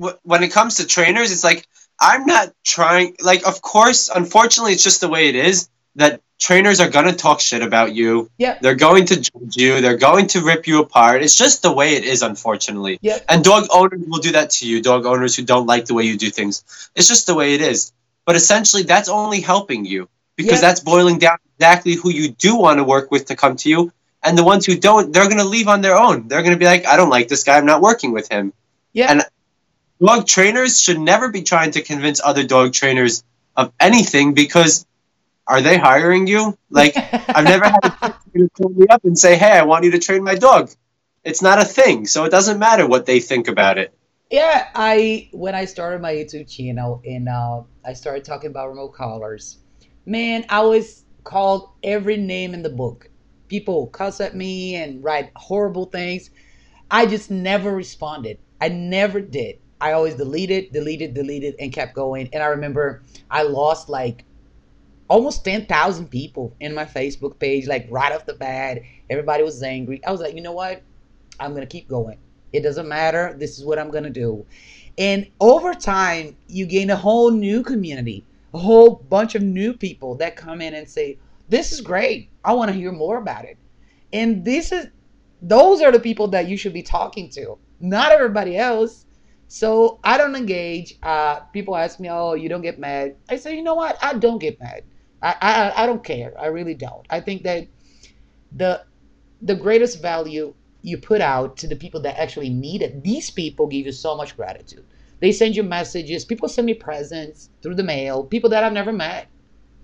wh- when it comes to trainers, it's like I'm not trying. Like, of course, unfortunately, it's just the way it is that trainers are gonna talk shit about you. Yeah. They're going to judge you. They're going to rip you apart. It's just the way it is, unfortunately. Yeah. And dog owners will do that to you. Dog owners who don't like the way you do things. It's just the way it is. But essentially, that's only helping you because Yeah. that's boiling down exactly who you do want to work with to come to you. And the ones who don't, they're going to leave on their own. They're going to be like, I don't like this guy. I'm not working with him. Yeah. And dog trainers should never be trying to convince other dog trainers of anything because are they hiring you? Like, I've never had a trainer call me up and say, "Hey, I want you to train my dog." It's not a thing, so it doesn't matter what they think about it. Yeah, I when I started my YouTube channel and uh, I started talking about remote collars, man, I was called every name in the book. People cuss at me and write horrible things. I just never responded. I never did. I always deleted, deleted, deleted, and kept going. And I remember I lost like almost 10,000 people in my Facebook page, like right off the bat. Everybody was angry. I was like, you know what? I'm going to keep going. It doesn't matter. This is what I'm going to do. And over time, you gain a whole new community, a whole bunch of new people that come in and say, This is great. I want to hear more about it. And this is, those are the people that you should be talking to, not everybody else. So I don't engage. Uh, people ask me, "Oh, you don't get mad?" I say, "You know what? I don't get mad. I, I I don't care. I really don't. I think that the the greatest value you put out to the people that actually need it. These people give you so much gratitude. They send you messages. People send me presents through the mail. People that I've never met.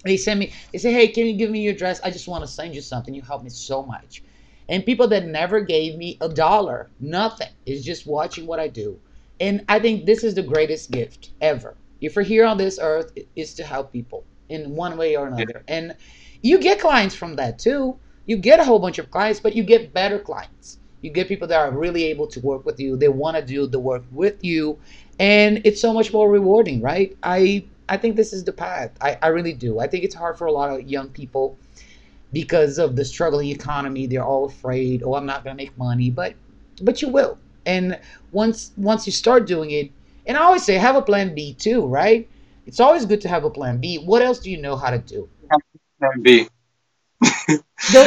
They send me. They say, "Hey, can you give me your address? I just want to send you something. You helped me so much." And people that never gave me a dollar, nothing, is just watching what I do. And I think this is the greatest gift ever. If we're here on this earth, it is to help people in one way or another. And you get clients from that too. You get a whole bunch of clients, but you get better clients. You get people that are really able to work with you. They want to do the work with you, and it's so much more rewarding, right? I I think this is the path. I, I really do. I think it's hard for a lot of young people because of the struggling economy. They're all afraid, oh, I'm not gonna make money, but but you will. And once once you start doing it, and I always say have a plan B too, right? It's always good to have a plan B. What else do you know how to do? Plan B.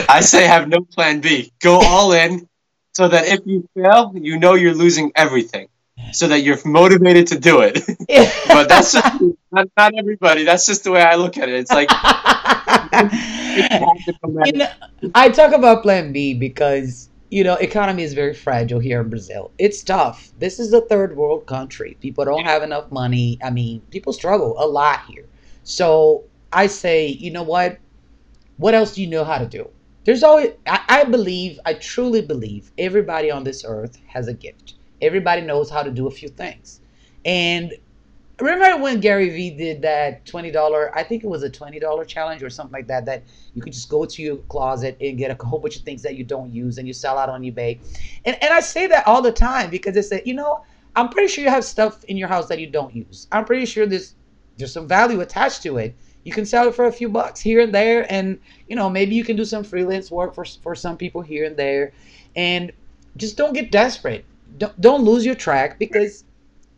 I say have no plan B. Go all in so that if you fail, you know you're losing everything. So that you're motivated to do it. but that's just not, not everybody. That's just the way I look at it. It's like you know, I talk about Plan B because you know economy is very fragile here in Brazil. It's tough. This is a third world country. People don't have enough money. I mean, people struggle a lot here. So I say, you know what? What else do you know how to do? there's always I, I believe i truly believe everybody on this earth has a gift everybody knows how to do a few things. And remember when gary vee did that $20 i think it was a $20 challenge or something like that that you could just go to your closet and get a whole bunch of things that you don't use and you sell out on ebay. And, and i say that all the time because it's that you know i'm pretty sure you have stuff in your house that you don't use. I'm pretty sure there's there's some value attached to it. You can sell it for a few bucks here and there and you know maybe you can do some freelance work for, for some people here and there. And just don't get desperate don't, don't lose your track because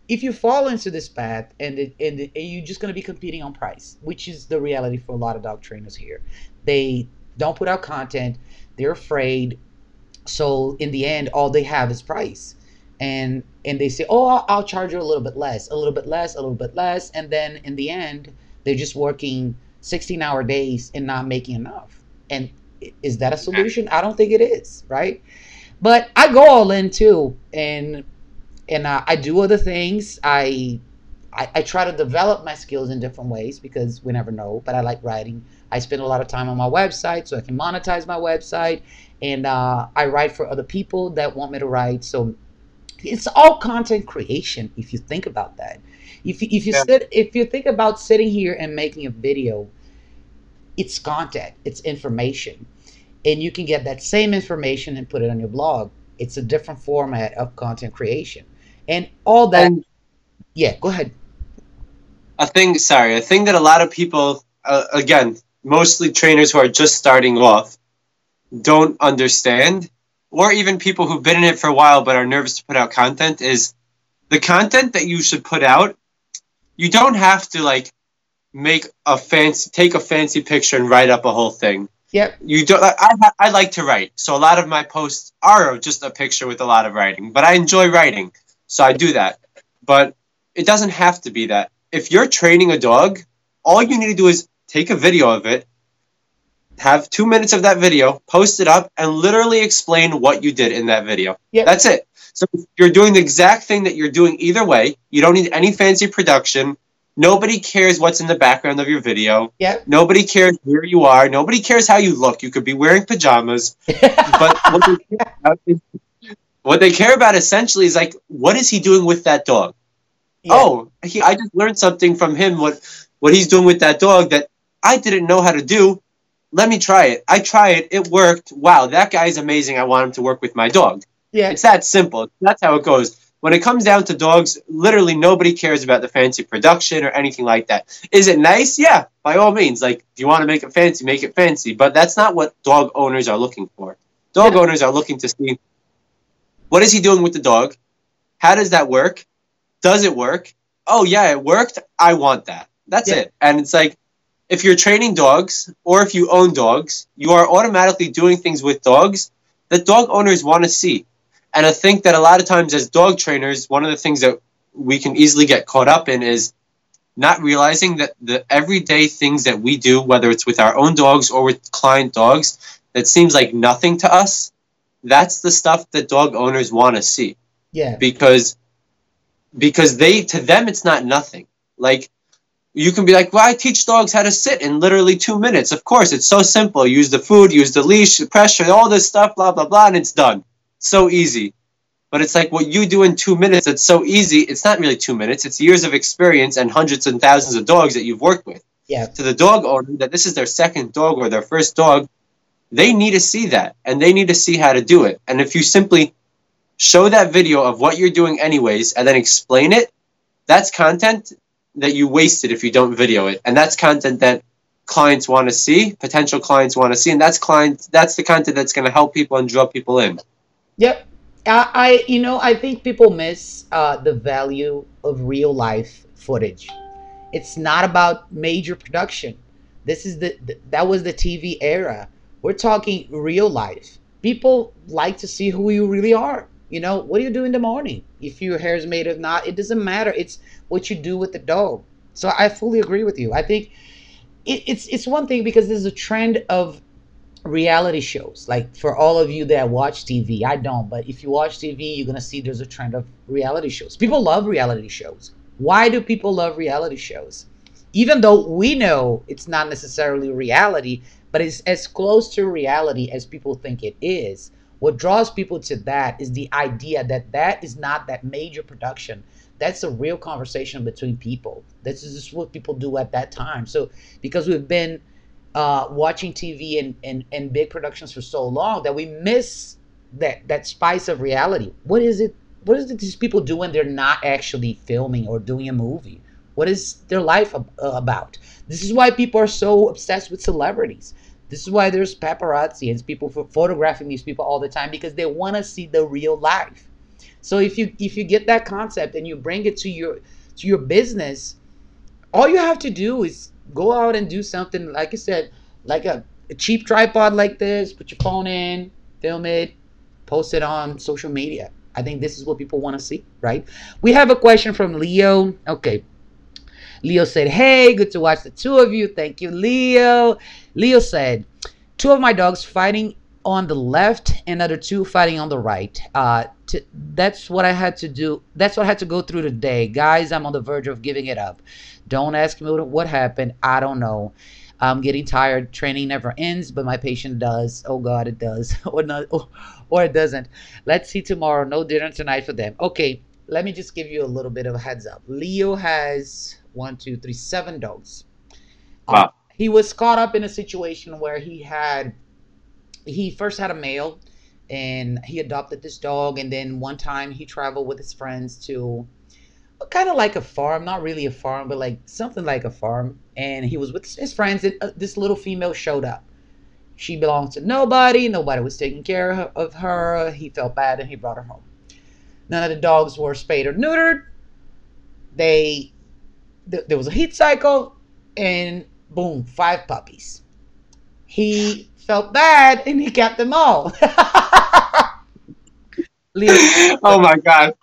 if you fall into this path and, it, and, it, and you're just going to be competing on price which is the reality for a lot of dog trainers here they don't put out content they're afraid so in the end all they have is price and and they say oh I'll, I'll charge you a little bit less a little bit less a little bit less and then in the end they're just working 16 hour days and not making enough. And is that a solution? I don't think it is, right? But I go all in too, and and uh, I do other things. I, I I try to develop my skills in different ways because we never know. But I like writing. I spend a lot of time on my website so I can monetize my website, and uh, I write for other people that want me to write. So it's all content creation if you think about that. If you, if you yeah. sit if you think about sitting here and making a video, it's content, it's information, and you can get that same information and put it on your blog. It's a different format of content creation, and all that. And yeah, go ahead. A thing, sorry, a thing that a lot of people, uh, again, mostly trainers who are just starting off, don't understand, or even people who've been in it for a while but are nervous to put out content is the content that you should put out you don't have to like make a fancy take a fancy picture and write up a whole thing. Yep. You don't. I I like to write, so a lot of my posts are just a picture with a lot of writing. But I enjoy writing, so I do that. But it doesn't have to be that. If you're training a dog, all you need to do is take a video of it, have two minutes of that video, post it up, and literally explain what you did in that video. Yep. That's it. So you're doing the exact thing that you're doing either way. You don't need any fancy production. Nobody cares what's in the background of your video. Yep. Nobody cares where you are. Nobody cares how you look. You could be wearing pajamas. but what they, is, what they, care about essentially is like, what is he doing with that dog? Yeah. Oh, he, I just learned something from him. What what he's doing with that dog that I didn't know how to do. Let me try it. I try it. It worked. Wow, that guy's amazing. I want him to work with my dog. Yeah. It's that simple. That's how it goes. When it comes down to dogs, literally nobody cares about the fancy production or anything like that. Is it nice? Yeah, by all means. Like, if you want to make it fancy, make it fancy. But that's not what dog owners are looking for. Dog yeah. owners are looking to see what is he doing with the dog? How does that work? Does it work? Oh, yeah, it worked. I want that. That's yeah. it. And it's like, if you're training dogs or if you own dogs, you are automatically doing things with dogs that dog owners want to see. And I think that a lot of times as dog trainers, one of the things that we can easily get caught up in is not realizing that the everyday things that we do, whether it's with our own dogs or with client dogs, that seems like nothing to us, that's the stuff that dog owners want to see. Yeah. Because because they to them it's not nothing. Like you can be like, well, I teach dogs how to sit in literally two minutes. Of course, it's so simple. Use the food, use the leash, pressure, all this stuff, blah, blah, blah, and it's done so easy. But it's like what you do in two minutes, it's so easy. It's not really two minutes, it's years of experience and hundreds and thousands of dogs that you've worked with. Yeah. To the dog owner, that this is their second dog or their first dog, they need to see that and they need to see how to do it. And if you simply show that video of what you're doing, anyways, and then explain it, that's content that you wasted if you don't video it. And that's content that clients want to see, potential clients want to see, and that's client that's the content that's going to help people and draw people in. Yep. I, I you know, I think people miss uh, the value of real life footage. It's not about major production. This is the, the that was the TV era. We're talking real life. People like to see who you really are. You know, what do you do in the morning? If your hair is made or not, it doesn't matter. It's what you do with the dog. So I fully agree with you. I think it, it's it's one thing because there's a trend of reality shows. Like for all of you that watch TV, I don't, but if you watch TV, you're gonna see there's a trend of reality shows. People love reality shows. Why do people love reality shows? Even though we know it's not necessarily reality, but it's as close to reality as people think it is. What draws people to that is the idea that that is not that major production. That's a real conversation between people. This is just what people do at that time. So because we've been uh, watching TV and, and, and big productions for so long that we miss that that spice of reality. What is it? What is it these people do when they're not actually filming or doing a movie? What is their life ab- uh, about? This is why people are so obsessed with celebrities. This is why there's paparazzi and people photographing these people all the time because they want to see the real life. So if you if you get that concept and you bring it to your to your business, all you have to do is go out and do something like I said, like a, a cheap tripod like this, put your phone in, film it, post it on social media. I think this is what people want to see, right? We have a question from Leo. Okay. Leo said, Hey, good to watch the two of you. Thank you, Leo. Leo said, Two of my dogs fighting on the left and other two fighting on the right. Uh, to, that's what I had to do. That's what I had to go through today. Guys, I'm on the verge of giving it up. Don't ask me what happened. I don't know. I'm getting tired. Training never ends, but my patient does. Oh God, it does, or not, or, or it doesn't. Let's see tomorrow. No dinner tonight for them. Okay, let me just give you a little bit of a heads up. Leo has one, two, three, seven dogs. Wow. Um, he was caught up in a situation where he had he first had a male and he adopted this dog and then one time he traveled with his friends to kind of like a farm not really a farm but like something like a farm and he was with his friends and uh, this little female showed up. She belonged to nobody nobody was taking care of her he felt bad and he brought her home. None of the dogs were spayed or neutered. They th- there was a heat cycle and boom five puppies. He felt bad and he kept them all leo oh my god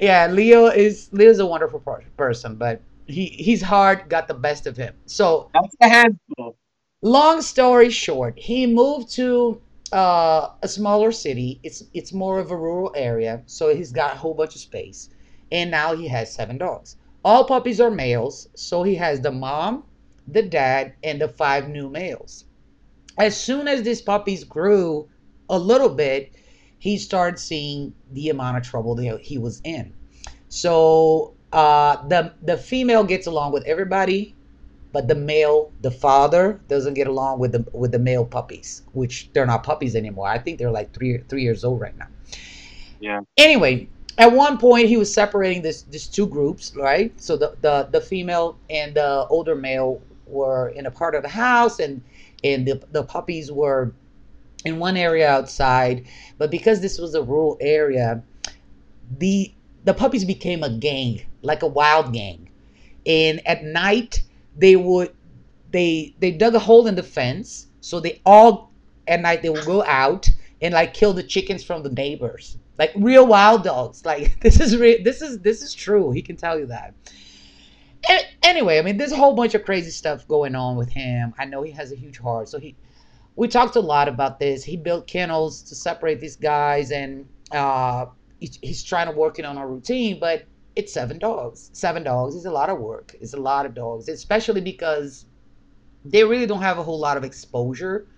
yeah, Leo is Leo's a wonderful person, but he he's hard, got the best of him. So that's a handful. Long story short, he moved to uh, a smaller city. It's it's more of a rural area, so he's got a whole bunch of space, and now he has seven dogs. All puppies are males, so he has the mom, the dad, and the five new males. As soon as these puppies grew a little bit, he started seeing the amount of trouble that he was in. So uh, the the female gets along with everybody, but the male, the father, doesn't get along with the with the male puppies, which they're not puppies anymore. I think they're like three three years old right now. Yeah. Anyway, at one point he was separating this this two groups, right? So the the the female and the older male were in a part of the house, and and the the puppies were in one area outside, but because this was a rural area, the the puppies became a gang, like a wild gang. And at night they would they they dug a hole in the fence, so they all at night they would go out and like kill the chickens from the neighbors. Like real wild dogs. Like this is real this is this is true. He can tell you that. Anyway, I mean, there's a whole bunch of crazy stuff going on with him. I know he has a huge heart, so he we talked a lot about this. He built kennels to separate these guys, and uh, he's trying to work it on a routine, but it's seven dogs. Seven dogs is a lot of work. It's a lot of dogs, especially because they really don't have a whole lot of exposure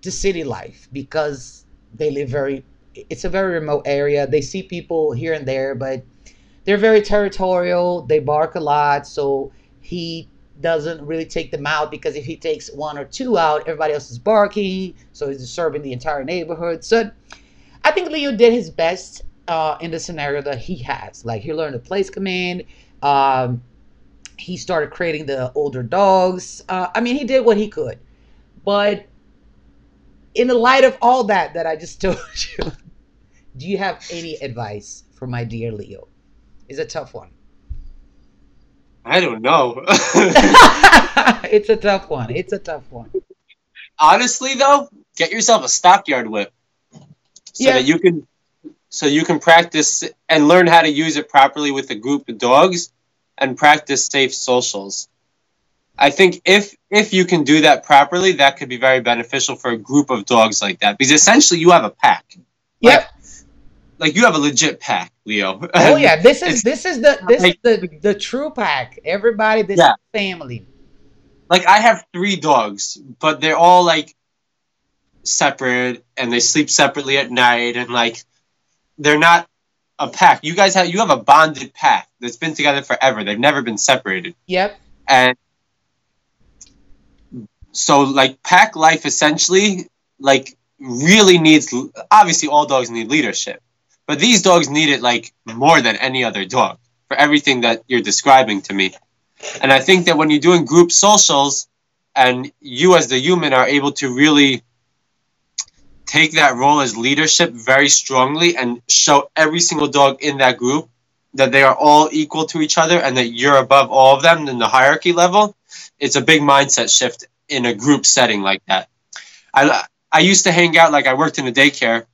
to city life because they live very. It's a very remote area. They see people here and there, but they're very territorial. They bark a lot, so he doesn't really take them out because if he takes one or two out, everybody else is barking, so he's disturbing the entire neighborhood. So I think Leo did his best uh, in the scenario that he has. Like he learned the place command. Um, he started creating the older dogs. Uh, I mean, he did what he could, but in the light of all that that I just told you, do you have any advice for my dear Leo? It's a tough one. I don't know. it's a tough one. It's a tough one. Honestly, though, get yourself a stockyard whip so yeah. that you can so you can practice and learn how to use it properly with a group of dogs and practice safe socials. I think if if you can do that properly, that could be very beneficial for a group of dogs like that because essentially you have a pack. Yep. Like, like you have a legit pack, Leo. oh yeah, this is this is the this is the the true pack. Everybody, this yeah. family. like I have three dogs, but they're all like separate and they sleep separately at night and like they're not a pack. You guys have you have a bonded pack that's been together forever. They've never been separated. Yep. And so like pack life essentially like really needs obviously all dogs need leadership. But these dogs need it like more than any other dog for everything that you're describing to me. And I think that when you're doing group socials and you as the human are able to really take that role as leadership very strongly and show every single dog in that group that they are all equal to each other and that you're above all of them in the hierarchy level, it's a big mindset shift in a group setting like that. I, I used to hang out like I worked in a daycare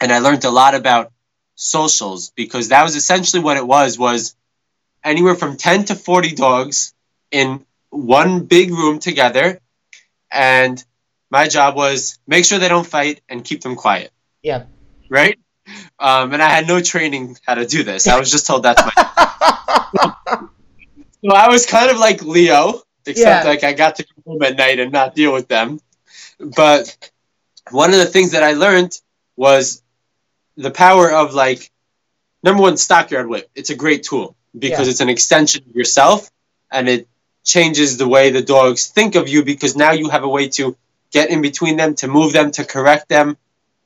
and I learned a lot about socials because that was essentially what it was was anywhere from 10 to 40 dogs in one big room together. And my job was make sure they don't fight and keep them quiet. Yeah. right? Um, and i had no training how to do this. I was just told that's my so i was kind of like leo except Yeah. like i got to go home at night and not deal with them. But one of the things that i learned was the power of like number one stockyard whip it's a great tool because Yeah. it's an extension of yourself and it changes the way the dogs think of you because now you have a way to get in between them to move them to correct them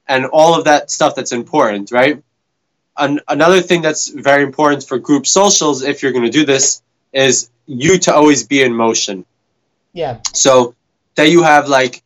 and all of that stuff that's important right An- another thing that's very important for group socials if you're going to do this is you to always be in motion Yeah. so that you have like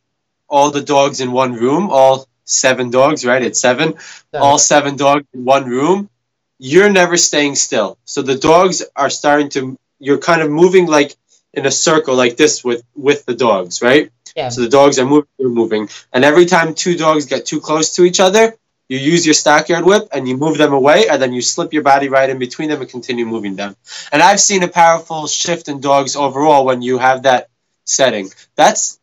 all the dogs in one room all seven dogs right it's seven all seven dogs in one room, you're never staying still. So the dogs are starting to you're kind of moving like in a circle like this with with the dogs, right? Yeah. So the dogs are moving, you're moving. And every time two dogs get too close to each other, you use your stockyard whip and you move them away and then you slip your body right in between them and continue moving them. And I've seen a powerful shift in dogs overall when you have that setting. That's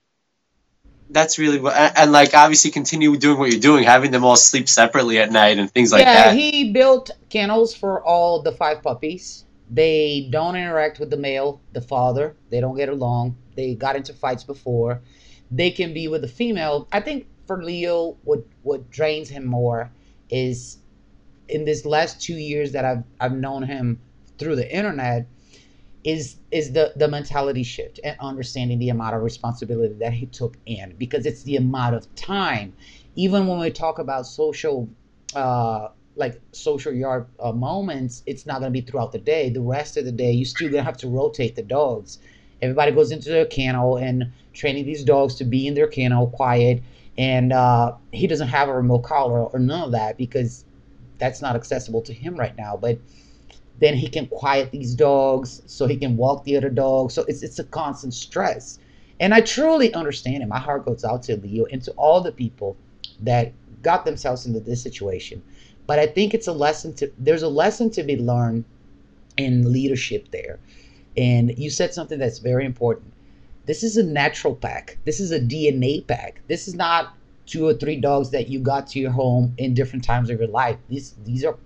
that's really what and, and like obviously continue doing what you're doing, having them all sleep separately at night and things like that. yeah, that. he built kennels for all the five puppies. They don't interact with the male, the father. They don't get along. They got into fights before. They can be with the female. I think for Leo, what what drains him more is in this last two years that I've I've known him through the internet is is the the mentality shift and understanding the amount of responsibility that he took in because it's the amount of time. Even when we talk about social uh like social yard uh, moments it's not going to be throughout the day. The rest of the day you still gonna have to rotate the dogs. Everybody goes into their kennel and training these dogs to be in their kennel quiet and uh he doesn't have a remote collar or none of that because that's not accessible to him right now. But then he can quiet these dogs so he can walk the other dogs. So it's it's a constant stress. And i truly understand it. My heart goes out to leo and to all the people that got themselves into this situation. But i think it's a lesson to there's a lesson to be learned in leadership there. And you said something that's very important. This is a natural pack. This is a dna pack. This is not two or three dogs that you got to your home in different times of your life. These these are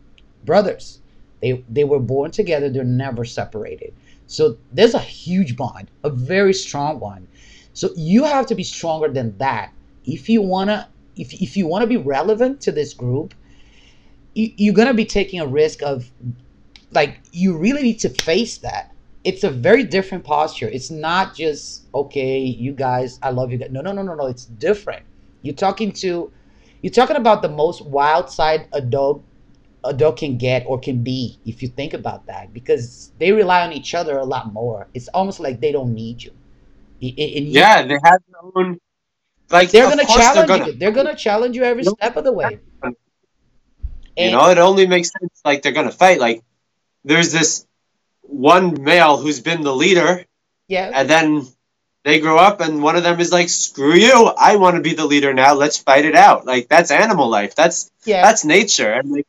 brothers they they were born together. They're never separated. So there's a huge bond, a very strong one. So you have to be stronger than that if you wanna if if you wanna be relevant to this group. You, you're gonna be taking a risk of like you really need to face that. It's a very different posture. It's not just okay, you guys, I love you guys. No, no, no, no, no. It's different. You're talking to you're talking about the most wild side a dog a dog can get or can be if you think about that because they rely on each other a lot more it's almost like they don't need you and you- Yeah, they have their own like they're gonna challenge they're gonna, you they're gonna challenge you every step of the way You And- know, it only makes sense like they're gonna fight. Like there's this one male who's been the leader yeah and then they grow up and one of them is like, Screw you, I wanna be the leader now, let's fight it out. Like that's animal life. That's yeah that's nature. And like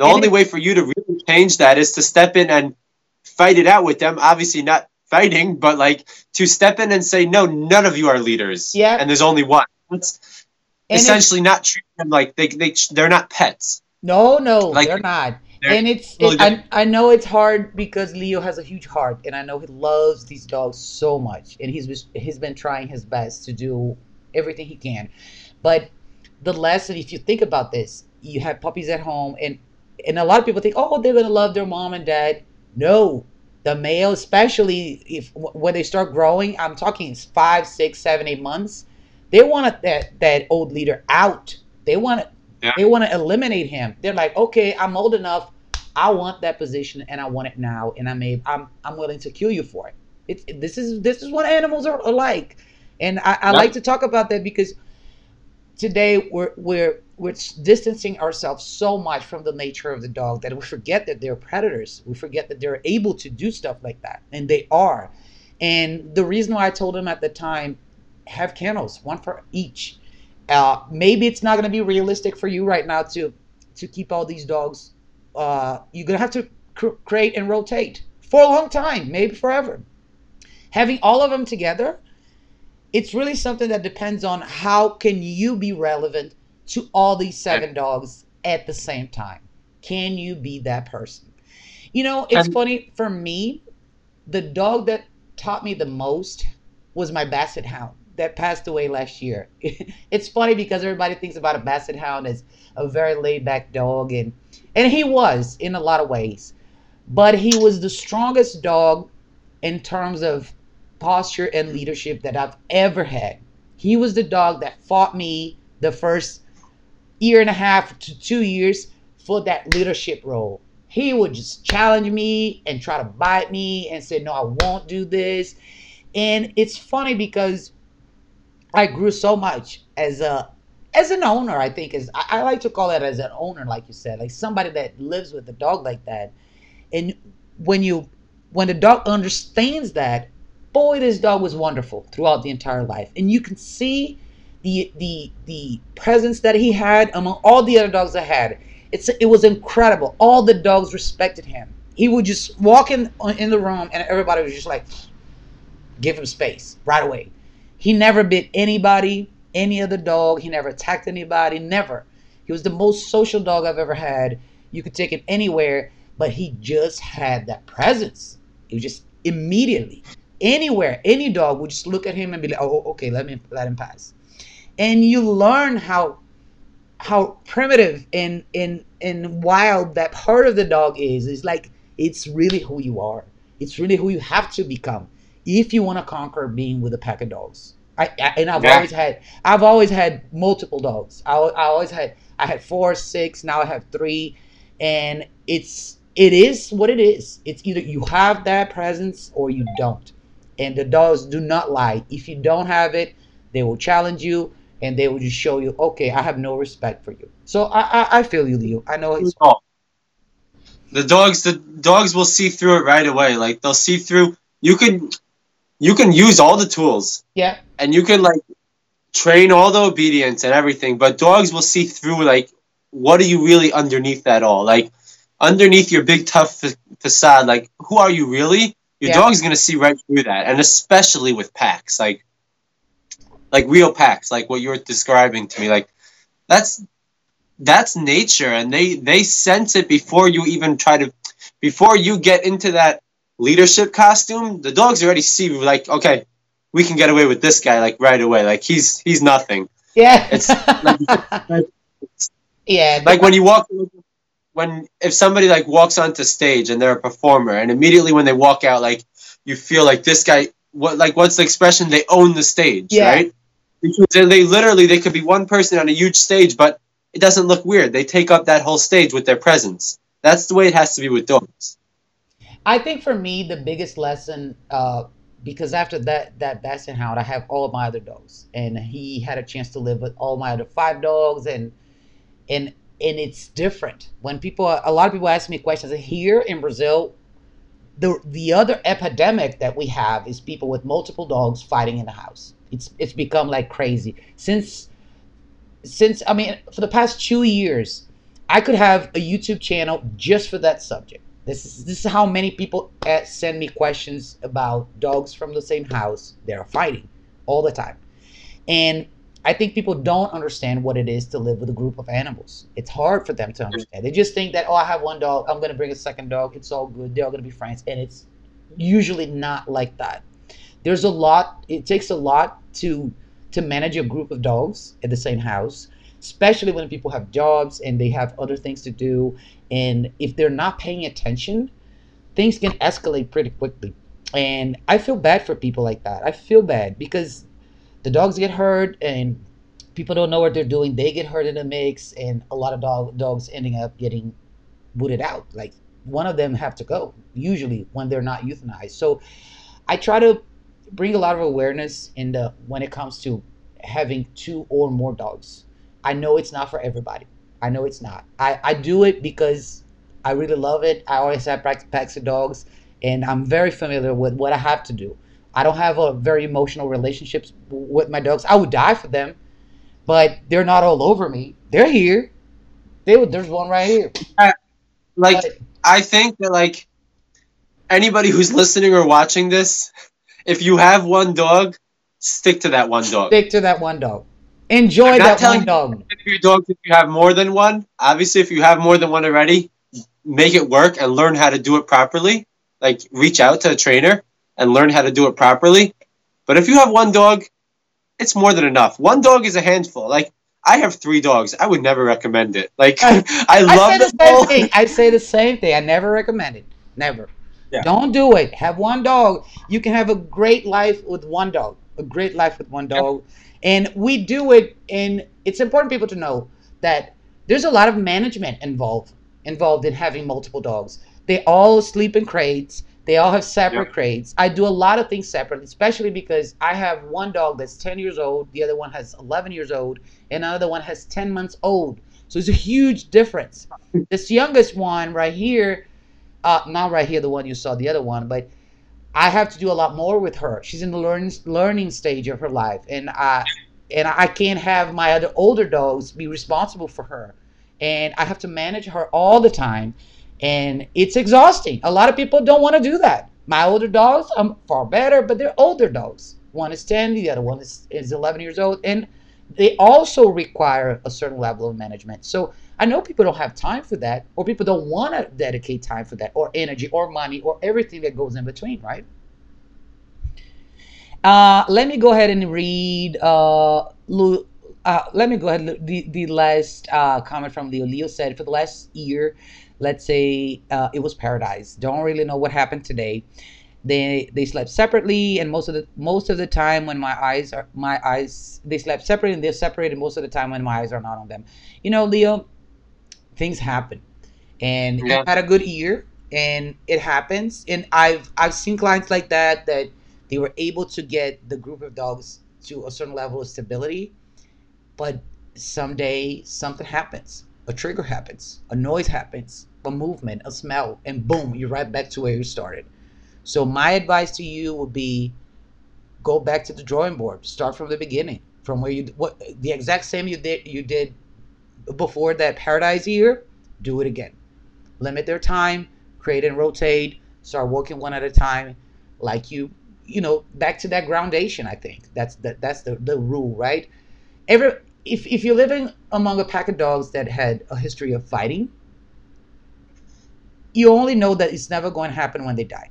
the And only way for you to really change that is to step in and fight it out with them. Obviously not fighting, but like to step in and say, No, none of you are leaders. Yeah. And there's only one. And essentially not treating them like they they they're not pets. no no like- they're not They're and it's it, I, I know it's hard because Leo has a huge heart and I know he loves these dogs so much and he's he's been trying his best to do everything he can but the lesson if you think about this you have puppies at home and and a lot of people think oh they're gonna love their mom and dad. No the male especially if when they start growing i'm talking five six seven eight months they want that that old leader out. They want to Yeah. they want to eliminate him. They're like okay i'm old enough. I want that position and i want it now and I'm able, i'm i'm willing to kill you for it. It's this is this is what animals are, are like. And i, I Yeah. like to talk about that because today we're we're we're distancing ourselves so much from the nature of the dog that we forget that they're predators. We forget that they're able to do stuff like that, and they are. And the reason why I told him at the time, have kennels, one for each. Uh, maybe it's not going to be realistic for you right now to to keep all these dogs. Uh, you're going to have to cr- create and rotate for a long time, maybe forever. Having all of them together it's really something that depends on how can you be relevant to all these seven dogs at the same time. Can you be that person? You know it's funny for me the dog that taught me the most was my basset hound that passed away last year. It's funny because everybody thinks about a basset hound as a very laid back dog and and he was in a lot of ways but he was the strongest dog in terms of posture and leadership that I've ever had. He was the dog that fought me the first year and a half to two years for that leadership role. He would just challenge me and try to bite me and say, No, I won't do this. And it's funny because I grew so much as a as an owner, I think is I, I like to call it as an owner, like you said, like somebody that lives with a dog like that. And when you when the dog understands that, boy, this dog was wonderful throughout the entire life. And you can see the the the presence that he had among all the other dogs I had. It's it was incredible. All the dogs respected him. He would just walk in in the room and everybody was just like give him space right away. He never bit anybody, any other dog. He never attacked anybody, never. He was the most social dog I've ever had. You could take him anywhere, but he just had that presence. It was just immediately anywhere, any dog would just look at him and be like, "Oh, okay, let me let him pass." And you learn how how primitive and and and wild that part of the dog is. It's like it's really who you are. It's really who you have to become if you want to conquer being with a pack of dogs. I, I and I've Yeah. always had I've always had multiple dogs. I, I always had I had four, six. Now I have three, and it's it is what it is. It's either you have that presence or you don't. And the dogs do not lie. If you don't have it, they will challenge you and they will just show you, okay, I have no respect for you. So I I, I feel you, Leo. I know it's Oh. The dogs, the dogs will see through it right away. Like they'll see through. You can, you can use all the tools, yeah, and you can like train all the obedience and everything. But dogs will see through like what are you really underneath that all? Like underneath your big tough fa- facade, like who are you really? Your Yeah. dog's gonna see right through that, and especially with packs, like like real packs, like what you're describing to me, like that's that's nature, and they they sense it before you even try to, before you get into that leadership costume. The dogs already see like, okay, we can get away with this guy like right away, like he's he's nothing. yeah, It's like- yeah. like when you walk when if somebody like walks onto stage and they're a performer and immediately when they walk out like you feel like this guy what like what's the expression they own the stage Yeah. right because they, literally they could be one person on a huge stage but it doesn't look weird they take up that whole stage with their presence that's the way it has to be with dogs I think for me the biggest lesson, uh, because after that that basset hound, I have all of my other dogs, and he had a chance to live with all my other five dogs, and and and it's different when people. A lot of people ask me questions here in Brazil. The the other epidemic that we have is people with multiple dogs fighting in the house. It's it's become like crazy since since I mean for the past two years, I could have a YouTube channel just for that subject. This is this is how many people uh, send me questions about dogs from the same house. They're fighting all the time, and I think people don't understand what it is to live with a group of animals. It's hard for them to understand. They just think that, oh, I have one dog, I'm going to bring a second dog, it's all good, they're all going to be friends. And it's usually not like that. There's a lot, it takes a lot to to manage a group of dogs at the same house, especially when people have jobs and they have other things to do. And if they're not paying attention, things can escalate pretty quickly. And I feel bad for people like that. I feel bad because the dogs get hurt and people don't know what they're doing. They get hurt in the mix, and a lot of dog, dogs ending up getting booted out. Like one of them have to go usually when they're not euthanized. So I try to bring a lot of awareness in the when it comes to having two or more dogs. I know it's not for everybody. I know it's not. I, I do it because I really love it. I always have packs of dogs, and I'm very familiar with what I have to do. I don't have a very emotional relationships with my dogs. I would die for them, but they're not all over me. They're here. They would, there's one right here. like but, I think that like anybody who's listening or watching this, if you have one dog, stick to that one dog. Stick to that one dog. Enjoy that one dog. If your dog, if you have more than one, obviously, if you have more than one already, make it work and learn how to do it properly. Like reach out to a trainer and learn how to do it properly. But if you have one dog, it's more than enough. One dog is a handful. Like I have three dogs. I would never recommend it. Like I, I love I say the same thing. I say the same thing. I never recommend it. Never. Yeah. Don't do it. Have one dog. You can have a great life with one dog. A great life with one dog. Yep. And we do it and it's important people to know that there's a lot of management involved involved in having multiple dogs. They all sleep in crates. They all have separate yep. crates. I do a lot of things separately, especially because I have one dog that's 10 years old, the other one has 11 years old, and another one has 10 months old. So it's a huge difference. This youngest one right here, uh, not right here, the one you saw, the other one, but I have to do a lot more with her. She's in the learning learning stage of her life, and I and I can't have my other older dogs be responsible for her, and I have to manage her all the time and it's exhausting. A lot of people don't want to do that. My older dogs, I'm far better, but they're older dogs. One is 10, the other one is, is 11 years old, and they also require a certain level of management. So I know people don't have time for that, or people don't want to dedicate time for that, or energy, or money, or everything that goes in between, right? Uh, let me go ahead and read. Uh, uh, let me go ahead. The the last uh, comment from Leo. Leo said, for the last year, let's say uh, it was paradise don't really know what happened today they they slept separately and most of the most of the time when my eyes are my eyes they slept separately and they're separated most of the time when my eyes are not on them you know leo things happen. And yeah. had a good year and it happens. And i've i've seen clients like that that they were able to get the group of dogs to a certain level of stability. But someday something happens. A trigger happens. A noise happens. A movement, a smell, and boom, you're right back to where you started. So my advice to you would be go back to the drawing board. Start from the beginning, from where you what the exact same you did you did before that paradise year. Do it again. Limit their time, crate and rotate. Start working one at a time, like you you know back to that groundation. I think that's that that's the the rule, right? Every if if you're living among a pack of dogs that had a history of fighting, you only know that it's never going to happen when they die.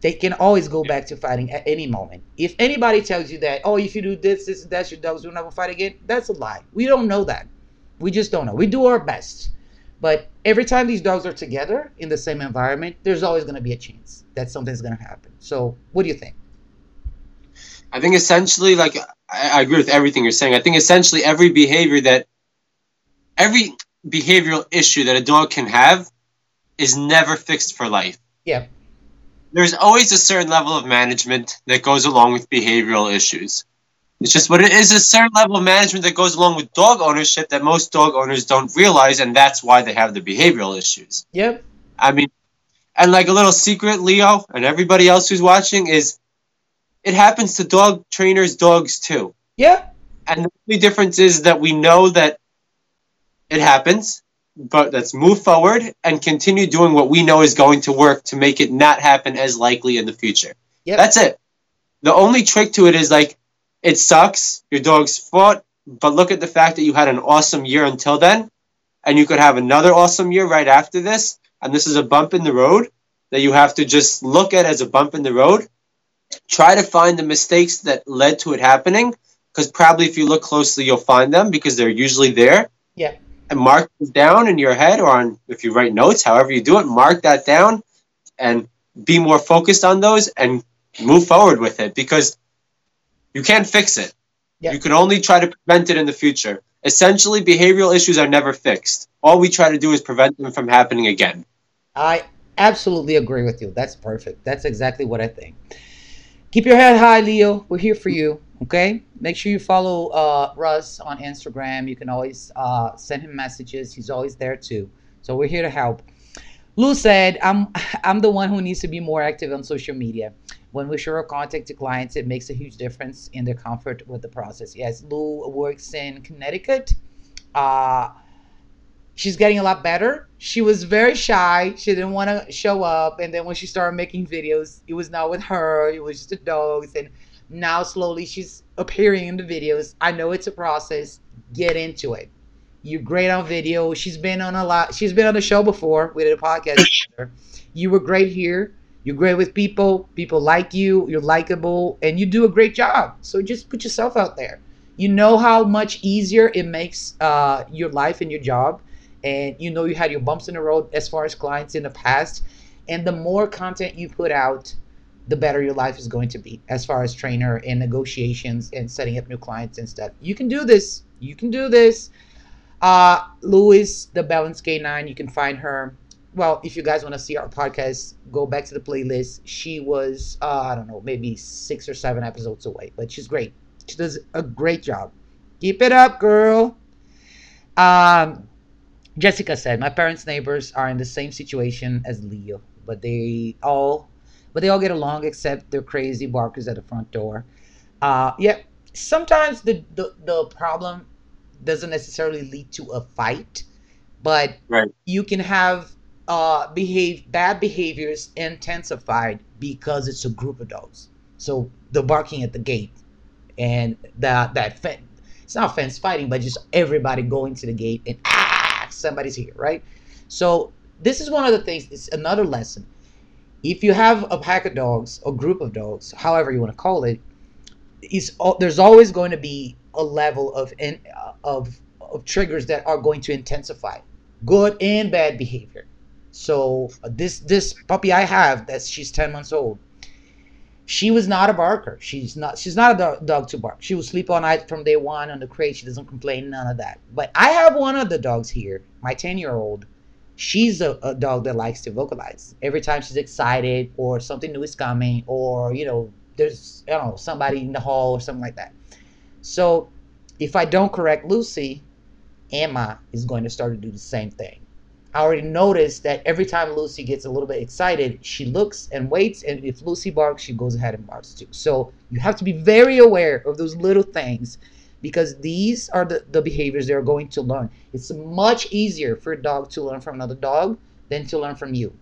They can always go back to fighting at any moment. If anybody tells you that, oh, if you do this, this, that, your dogs will never fight again, that's a lie. We don't know that. We just don't know. We do our best. But every time these dogs are together in the same environment, there's always going to be a chance that something's going to happen. So, what do you think? I think essentially, like, I, I agree with everything you're saying. I think essentially every behavior that, every behavioral issue that a dog can have is never fixed for life. Yeah. There's always a certain level of management that goes along with behavioral issues. It's just what it is a certain level of management that goes along with dog ownership that most dog owners don't realize, and that's why they have the behavioral issues. Yep. I mean, and like a little secret, Leo, and everybody else who's watching, is it happens to dog trainers' dogs too. Yeah. And the only difference is that we know that it happens, but let's move forward and continue doing what we know is going to work to make it not happen as likely in the future. Yep. That's it. The only trick to it is like it sucks. Your dogs fought, but look at the fact that you had an awesome year until then, and you could have another awesome year right after this. And this is a bump in the road that you have to just look at as a bump in the road. Try to find the mistakes that led to it happening, because probably if you look closely, you'll find them because they're usually there. Yeah. And mark them down in your head or on if you write notes, however you do it, mark that down and be more focused on those and move forward with it because you can't fix it. Yeah. You can only try to prevent it in the future. Essentially, behavioral issues are never fixed. All we try to do is prevent them from happening again. I absolutely agree with you. That's perfect. That's exactly what I think. Keep your head high, Leo. We're here for you. Okay. Make sure you follow uh, Russ on Instagram. You can always uh, send him messages. He's always there too. So we're here to help. Lou said, "I'm I'm the one who needs to be more active on social media. When we share our contact to clients, it makes a huge difference in their comfort with the process." Yes, Lou works in Connecticut. Uh, she's getting a lot better. She was very shy. She didn't want to show up, and then when she started making videos, it was not with her. It was just the dogs, and now slowly she's appearing in the videos. I know it's a process. Get into it. You're great on video. She's been on a lot. She's been on the show before. We did a podcast together. You were great here. You're great with people. People like you. You're likable, and you do a great job. So just put yourself out there. You know how much easier it makes uh, your life and your job, and you know you had your bumps in the road as far as clients in the past. And the more content you put out, the better your life is going to be as far as trainer and negotiations and setting up new clients and stuff. You can do this. You can do this. Uh, Louis, the Balance K9, you can find her. Well, if you guys want to see our podcast, go back to the playlist. She was, uh, I don't know, maybe six or seven episodes away, but she's great. She does a great job. Keep it up, girl. Um, Jessica said, "My parents' neighbors are in the same situation as Leo, but they all, but they all get along except they're crazy barkers at the front door. Uh, yeah, sometimes the, the the problem doesn't necessarily lead to a fight, but Right. you can have uh, behave bad behaviors intensified because it's a group of dogs. So the barking at the gate and that that fe- it's not fence fighting, but just everybody going to the gate and ah, somebody's here, right? So this is one of the things. It's another lesson. If you have a pack of dogs, a group of dogs, however you want to call it, is there's always going to be a level of in, uh, of of triggers that are going to intensify good and bad behavior. So uh, this this puppy I have that she's 10 months old. She was not a barker. She's not she's not a dog to bark. She will sleep all night from day one on the crate. She doesn't complain none of that. But I have one of the dogs here, my 10 year old. She's a, a dog that likes to vocalize every time she's excited or something new is coming or you know there's I don't know somebody in the hall or something like that. So if I don't correct Lucy, Emma is going to start to do the same thing. I already noticed that every time Lucy gets a little bit excited, she looks and waits, and if Lucy barks, she goes ahead and barks too. So you have to be very aware of those little things because these are the, the behaviors they're going to learn. It's much easier for a dog to learn from another dog than to learn from you.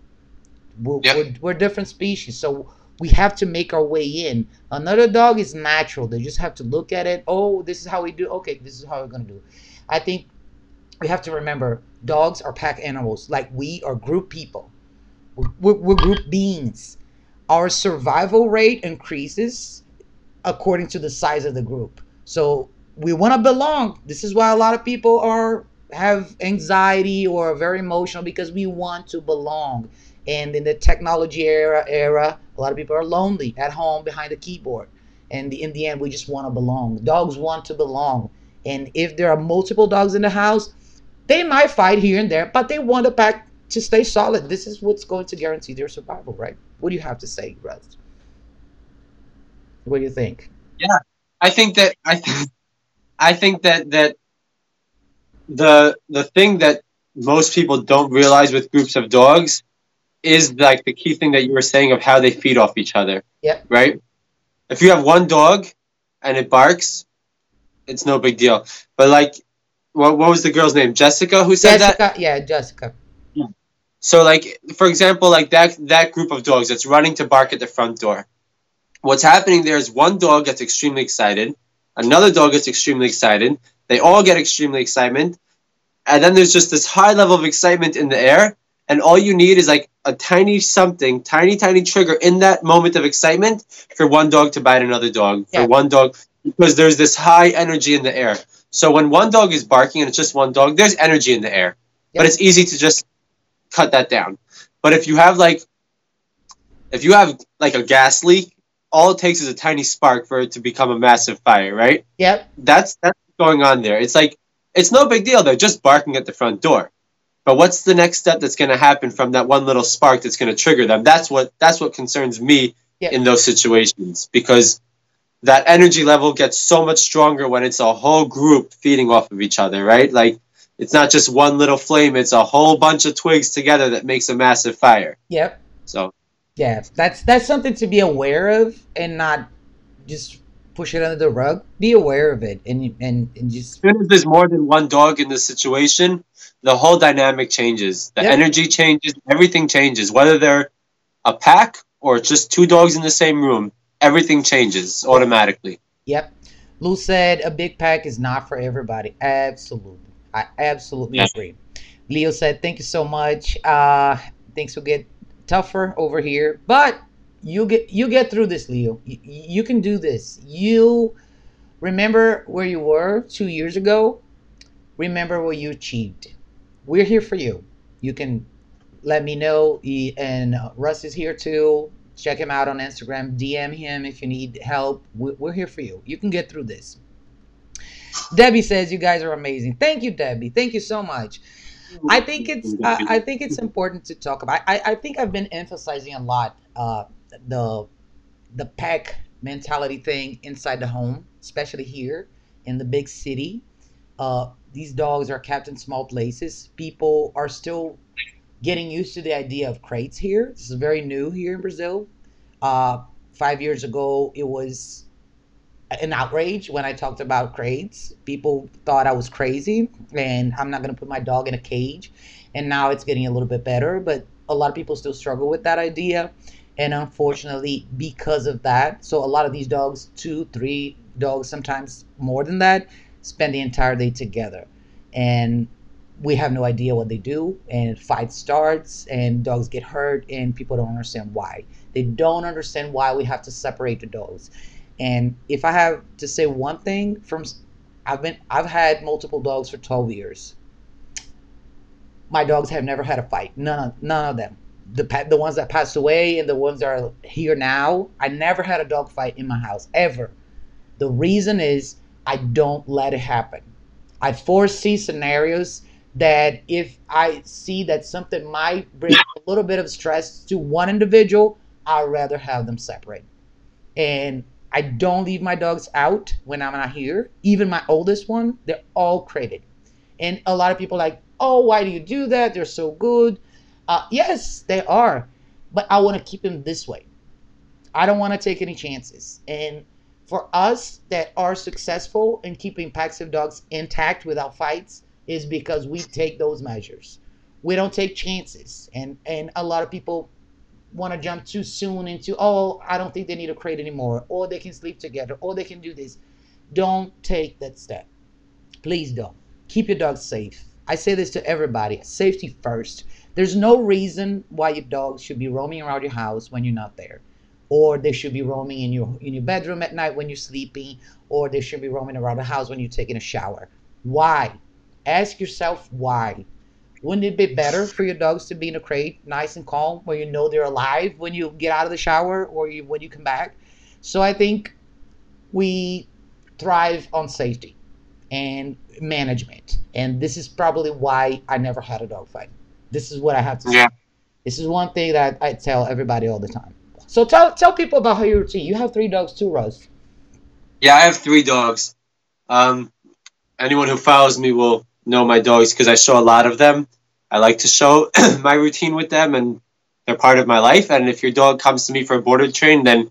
We're, Yep. we're, we're different species, so we have to make our way in. Another dog is natural. They just have to look at it. Oh, this is how we do. Okay, this is how we're gonna do. I think we have to remember dogs are pack animals. Like we are group people. We're, we're, we're group beings. Our survival rate increases according to the size of the group. So we want to belong. This is why a lot of people are have anxiety or are very emotional because we want to belong. And in the technology era, era, a lot of people are lonely at home behind a keyboard. And in the end, we just want to belong. Dogs want to belong. And if there are multiple dogs in the house, they might fight here and there, but they want the pack to stay solid. This is what's going to guarantee their survival, right? What do you have to say, Russ? What do you think? Yeah, I think that I th- I think that that the the thing that most people don't realize with groups of dogs is like the key thing that you were saying of how they feed off each other. Yep. Right? If you have one dog and it barks, it's no big deal. But like what what was the girl's name? Jessica who said that? Jessica, yeah, Jessica. So like for example, like that that group of dogs that's running to bark at the front door. What's happening there is one dog gets extremely excited Another dog gets extremely excited. They all get extremely excitement. And then there's just this high level of excitement in the air. And all you need is like a tiny something, tiny, tiny trigger in that moment of excitement for one dog to bite another dog, Yeah. for one dog, because there's this high energy in the air. So when one dog is barking and it's just one dog, there's energy in the air. But it's easy to just cut that down. But if you have like, if you have like a gas leak, all it takes is a tiny spark for it to become a massive fire, right? Yep. That's that's going on there. It's like it's no big deal. They're just barking at the front door. But what's the next step that's going to happen from that one little spark that's going to trigger them? That's what that's what concerns me Yeah. in those situations because that energy level gets so much stronger when it's a whole group feeding off of each other, right? Like it's not just one little flame; it's a whole bunch of twigs together that makes a massive fire. Yep. So Yeah. That's that's something to be aware of and not just push it under the rug. Be aware of it and and, and just as soon as there's more than one dog in the situation, the whole dynamic changes. The Yep. energy changes. Everything changes. Whether they're a pack or just two dogs in the same room, everything changes automatically. Yep. Lou said a big pack is not for everybody. Absolutely. I absolutely Yes. agree. Leo said, thank you so much. Uh, things will get tougher over here, but you get you get through this, Leo. You, you can do this. You remember where you were two years ago. Remember what you achieved. We're here for you. You can let me know. And Russ is here too. Check him out on Instagram. DM him if you need help. We- We're here for you. You can get through this. Debbie says you guys are amazing. Thank you, Debbie. Thank you so much. I think it's I, I think it's important to talk about. I, I think I've been emphasizing a lot uh, the the pack mentality thing inside the home, especially here in the big city. Uh, these dogs are kept in small places. People are still getting used to the idea of crates here. This is very new here in Brazil. Uh, five years ago, it was an outrage when I talked about crates. People thought I was crazy and I'm not going to put my dog in a cage. And now it's getting a little bit better, but a lot of people still struggle with that idea. And unfortunately, because of that, so a lot of these dogs, two, three dogs, sometimes more than that, spend the entire day together. And we have no idea what they do. And fight starts, and dogs get hurt, and people don't understand why. They don't understand why we have to separate the dogs. And if I have to say one thing from I've been I've had multiple dogs for 12 years. My dogs have never had a fight. None of none of them. The the ones that passed away and the ones that are here now, I never had a dog fight in my house ever. The reason is I don't let it happen. I foresee scenarios that if I see that something might bring a little bit of stress to one individual, I'd rather have them separate. And I don't leave my dogs out when I'm not here. Even my oldest one, they're all crated. And a lot of people like, oh, why do you do that? They're so good. Uh, yes, they are. But I want to keep them this way. I don't want to take any chances. And for us that are successful in keeping packs of dogs intact without fights is because we take those measures. We don't take chances. And and a lot of people want to jump too soon into oh i don't think they need a crate anymore or they can sleep together or they can do this. Don't take that step. Please don't. Keep your dog safe. I say this to everybody safety first. There's no reason why your dog should be roaming around your house when you're not there or they should be roaming in your in your bedroom at night when you're sleeping or they should be roaming around the house when you're taking a shower why ask yourself why wouldn't it be better for your dogs to be in a crate, nice and calm, where you know they're alive when you get out of the shower or you, when you come back? So I think we thrive on safety and management, and this is probably why I never had a dog fight. This is what I have to say. Yeah. This is one thing that I tell everybody all the time. So tell tell people about how your routine. You have three dogs too, Russ. Yeah, I have three dogs. Um, anyone who follows me will know my dogs because I show a lot of them. I like to show my routine with them, and they're part of my life. And if your dog comes to me for a board and train, then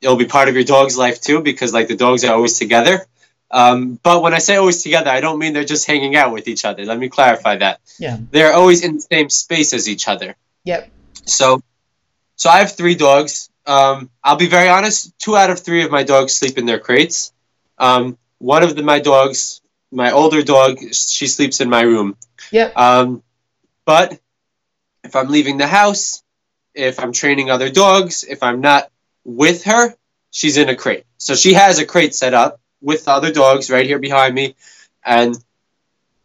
it'll be part of your dog's life too because like the dogs are always together. Um, but when I say always together, I don't mean they're just hanging out with each other. Let me clarify that. Yeah. They're always in the same space as each other. Yep. So, so I have three dogs. Um, I'll be very honest. Two out of three of my dogs sleep in their crates. Um, one of the, my dogs, my older dog, she sleeps in my room. Yep. Um, but if I'm leaving the house, if I'm training other dogs, if I'm not with her, she's in a crate. So she has a crate set up with the other dogs right here behind me, and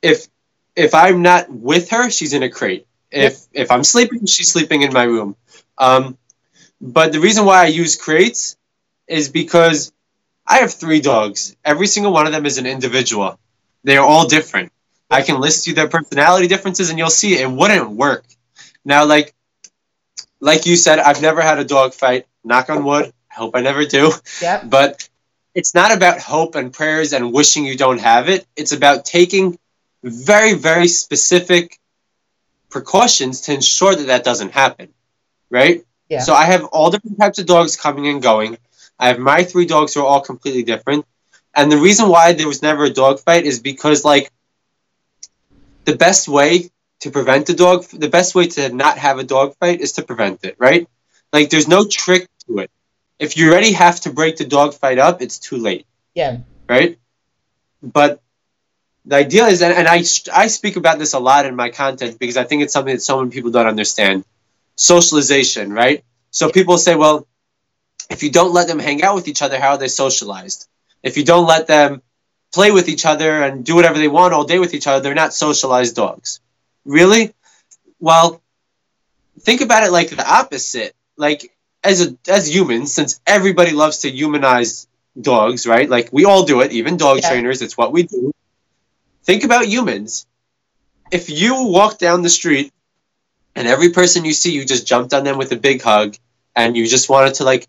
if if I'm not with her, she's in a crate. If if I'm sleeping, she's sleeping in my room. Um, but the reason why I use crates is because I have three dogs. Every single one of them is an individual. They are all different. I can list you their personality differences, and you'll see it wouldn't work. Now, like like you said, I've never had a dog fight. Knock on wood. I hope I never do. Yep. But it's not about hope and prayers and wishing you don't have it. It's about taking very, very specific precautions to ensure that that doesn't happen. Right? Yeah. So I have all different types of dogs coming and going. I have my three dogs who are all completely different. And the reason why there was never a dog fight is because, like, the best way to prevent a dog, the best way to not have a dog fight is to prevent it, right? Like, there's no trick to it. If you already have to break the dog fight up, it's too late, Yeah. right? But the idea is, and and I, I speak about this a lot in my content because I think it's something that so many people don't understand socialization, right? So people say, well, if you don't let them hang out with each other, how are they socialized? If you don't let them play with each other and do whatever they want all day with each other, they're not socialized dogs. Really? Well, think about it like the opposite. Like as a as humans, since everybody loves to humanize dogs, right? Like we all do it, even dog Yeah. trainers, it's what we do. Think about humans. If you walk down the street and every person you see, you just jumped on them with a big hug and you just wanted to like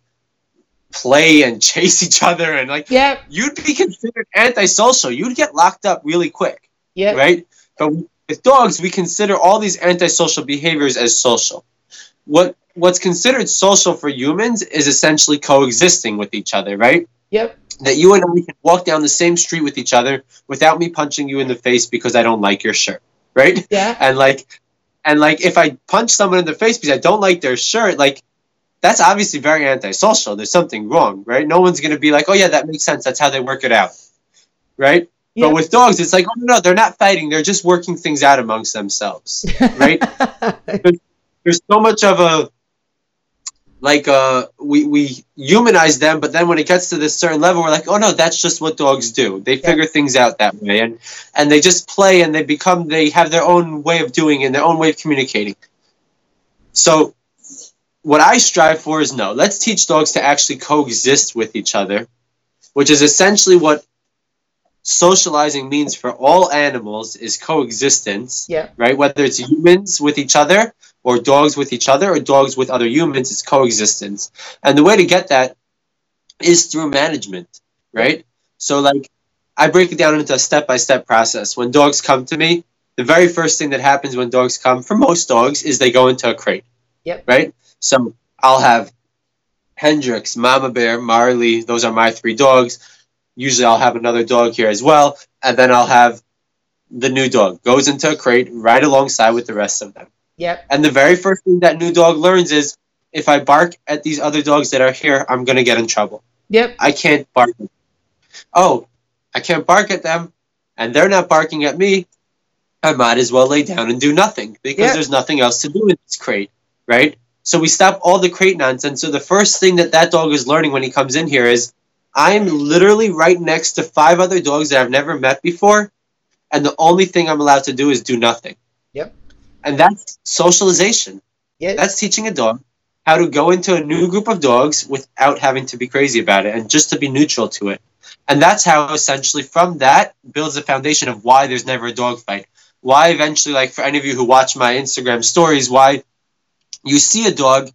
play and chase each other and like Yep. you'd be considered antisocial. You'd get locked up really quick, Yeah, right? But with dogs, we consider all these antisocial behaviors as social. What what's considered social for humans is essentially coexisting with each other, right? Yep. That you and I can walk down the same street with each other without me punching you in the face because I don't like your shirt, right? Yeah. and like and like if I punch someone in the face because I don't like their shirt, like that's obviously very antisocial. There's something wrong, right? No one's gonna be like, oh yeah, that makes sense. That's how they work it out, right? Yeah. But with dogs, it's like, oh no, no, they're not fighting. They're just working things out amongst themselves. Right. There's so much of a like uh we we humanize them, but then when it gets to this certain level, we're like, oh no, that's just what dogs do. They figure things out that way, and and they just play, and they become they have their own way of doing and their own way of communicating. So, what I strive for is no. Let's teach dogs to actually coexist with each other, which is essentially what socializing means for all animals is coexistence yeah. right? Whether it's humans with each other or dogs with each other or dogs with other humans, it's coexistence. And the way to get that is through management, right? So, like, I break it down into a step by step process. When dogs come to me, the very first thing that happens when dogs come, for most dogs, is they go into a crate. Yep. Right? So, I'll have Hendrix, Mama Bear, Marley, those are my three dogs. Usually, I'll have another dog here as well. And then I'll have the new dog goes into a crate right alongside with the rest of them. Yep. And the very first thing that new dog learns is if I bark at these other dogs that are here, I'm going to get in trouble. Yep. I can't bark. Oh, I can't bark at them, and they're not barking at me. I might as well lay down and do nothing because Yeah. there's nothing else to do in this crate, right? So we stop all the crate nonsense. So the first thing that that dog is learning when he comes in here is I'm literally right next to five other dogs that I've never met before, and the only thing I'm allowed to do is do nothing. Yep. And that's socialization. Yeah. That's teaching a dog how to go into a new group of dogs without having to be crazy about it and just to be neutral to it. And that's how essentially from that builds the foundation of why there's never a dog fight. Why eventually, like for any of you who watch my Instagram stories, why you see a dog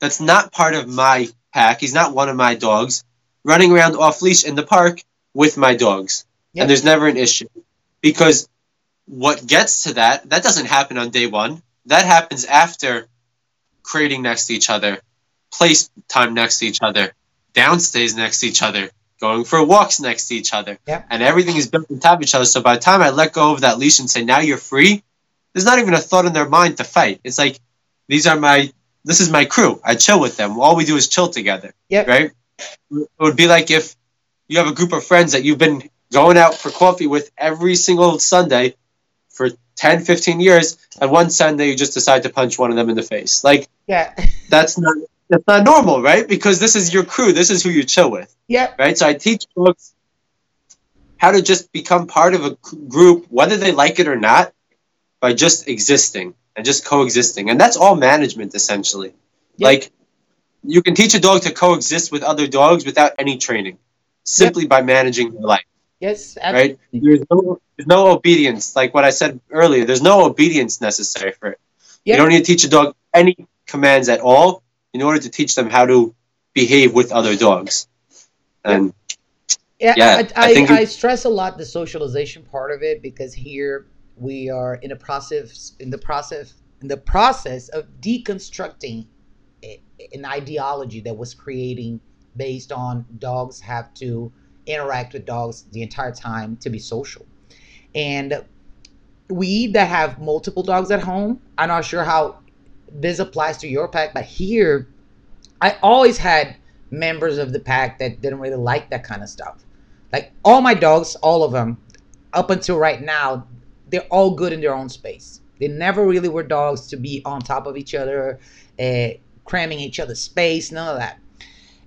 that's not part of my pack, he's not one of my dogs, running around off leash in the park with my dogs. Yep. And there's never an issue. Because what gets to that, that doesn't happen on day one. That happens after crating next to each other, place time next to each other, downstays next to each other, going for walks next to each other. Yep. And everything is built on top of each other. So by the time I let go of that leash and say, now you're free, there's not even a thought in their mind to fight. It's like, these are my, this is my crew. I chill with them. All we do is chill together Yep. right? It would be like if you have a group of friends that you've been going out for coffee with every single Sunday 10, 15 years, and one Sunday you just decide to punch one of them in the face. Like, Yeah. that's not that's not normal, right? Because this is your crew. This is who you chill with, Yeah. right? So I teach folks how to just become part of a group, whether they like it or not, by just existing and just coexisting, and that's all management essentially. Yeah. Like, you can teach a dog to coexist with other dogs without any training, simply by managing their life Yes. right? There's no there's no obedience, like what I said earlier. There's no obedience necessary for it. Yeah. You don't need to teach a dog any commands at all in order to teach them how to behave with other dogs. And Yeah, Yeah, I, I I, think I, stress a lot the socialization part of it because here we are in a process in the process in the process of deconstructing an ideology that was creating based on dogs have to interact with dogs the entire time to be social. And we that have multiple dogs at home, I'm not sure how this applies to your pack, but here I always had members of the pack that didn't really like that kind of stuff. Like all my dogs, all of them, up until right now, they're all good in their own space. They never really were dogs to be on top of each other, uh, cramming each other's space, none of that.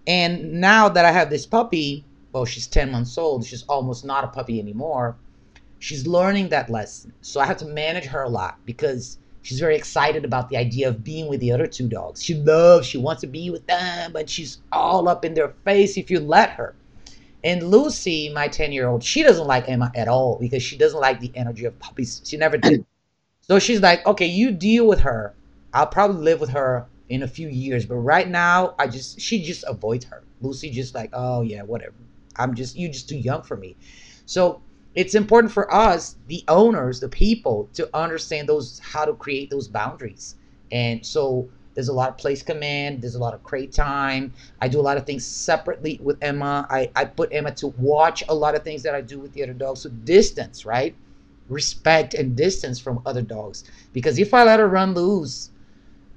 And now that I have this puppy, well, she's 10 months old, she's almost not a puppy anymore. She's learning that lesson. So I have to manage her a lot because she's very excited about the idea of being with the other two dogs. She loves, she wants to be with them, but she's all up in their face if you let her. And Lucy, my 10 year old, she doesn't like Emma at all because she doesn't like the energy of puppies. She never did. So she's like, okay, you deal with her. I'll probably live with her in a few years, but right now, I just, she just avoids her. Lucy just like, oh yeah, whatever. I'm just, you're just too young for me. So it's important for us, the owners, the people, to understand those, how to create those boundaries. And so there's a lot of place command, there's a lot of crate time. I do a lot of things separately with Emma. I, I put Emma to watch a lot of things that I do with the other dogs. So distance, right? Respect and distance from other dogs. Because if I let her run loose,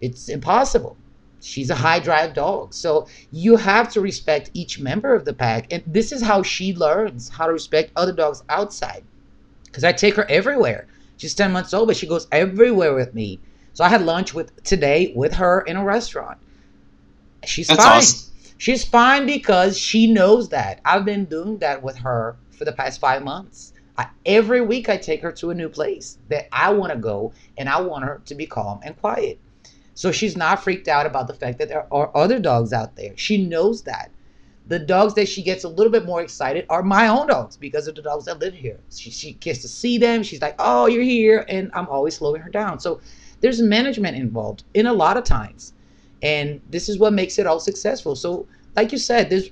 it's impossible. She's a high drive dog. So you have to respect each member of the pack. And this is how she learns how to respect other dogs outside. Because I take her everywhere. She's 10 months old, but she goes everywhere with me. So I had lunch with today with her in a restaurant. She's That's fine. awesome. She's fine because she knows that. I've been doing that with her for the past five months. I, every week I take her to a new place that I want to go and I want her to be calm and quiet. So she's not freaked out about the fact that there are other dogs out there. She knows that. The dogs that she gets a little bit more excited are my own dogs because of the dogs that live here. She, she gets to see them. She's like, oh, you're here. And I'm always slowing her down. So there's management involved in a lot of times. And this is what makes it all successful. So, like you said, there's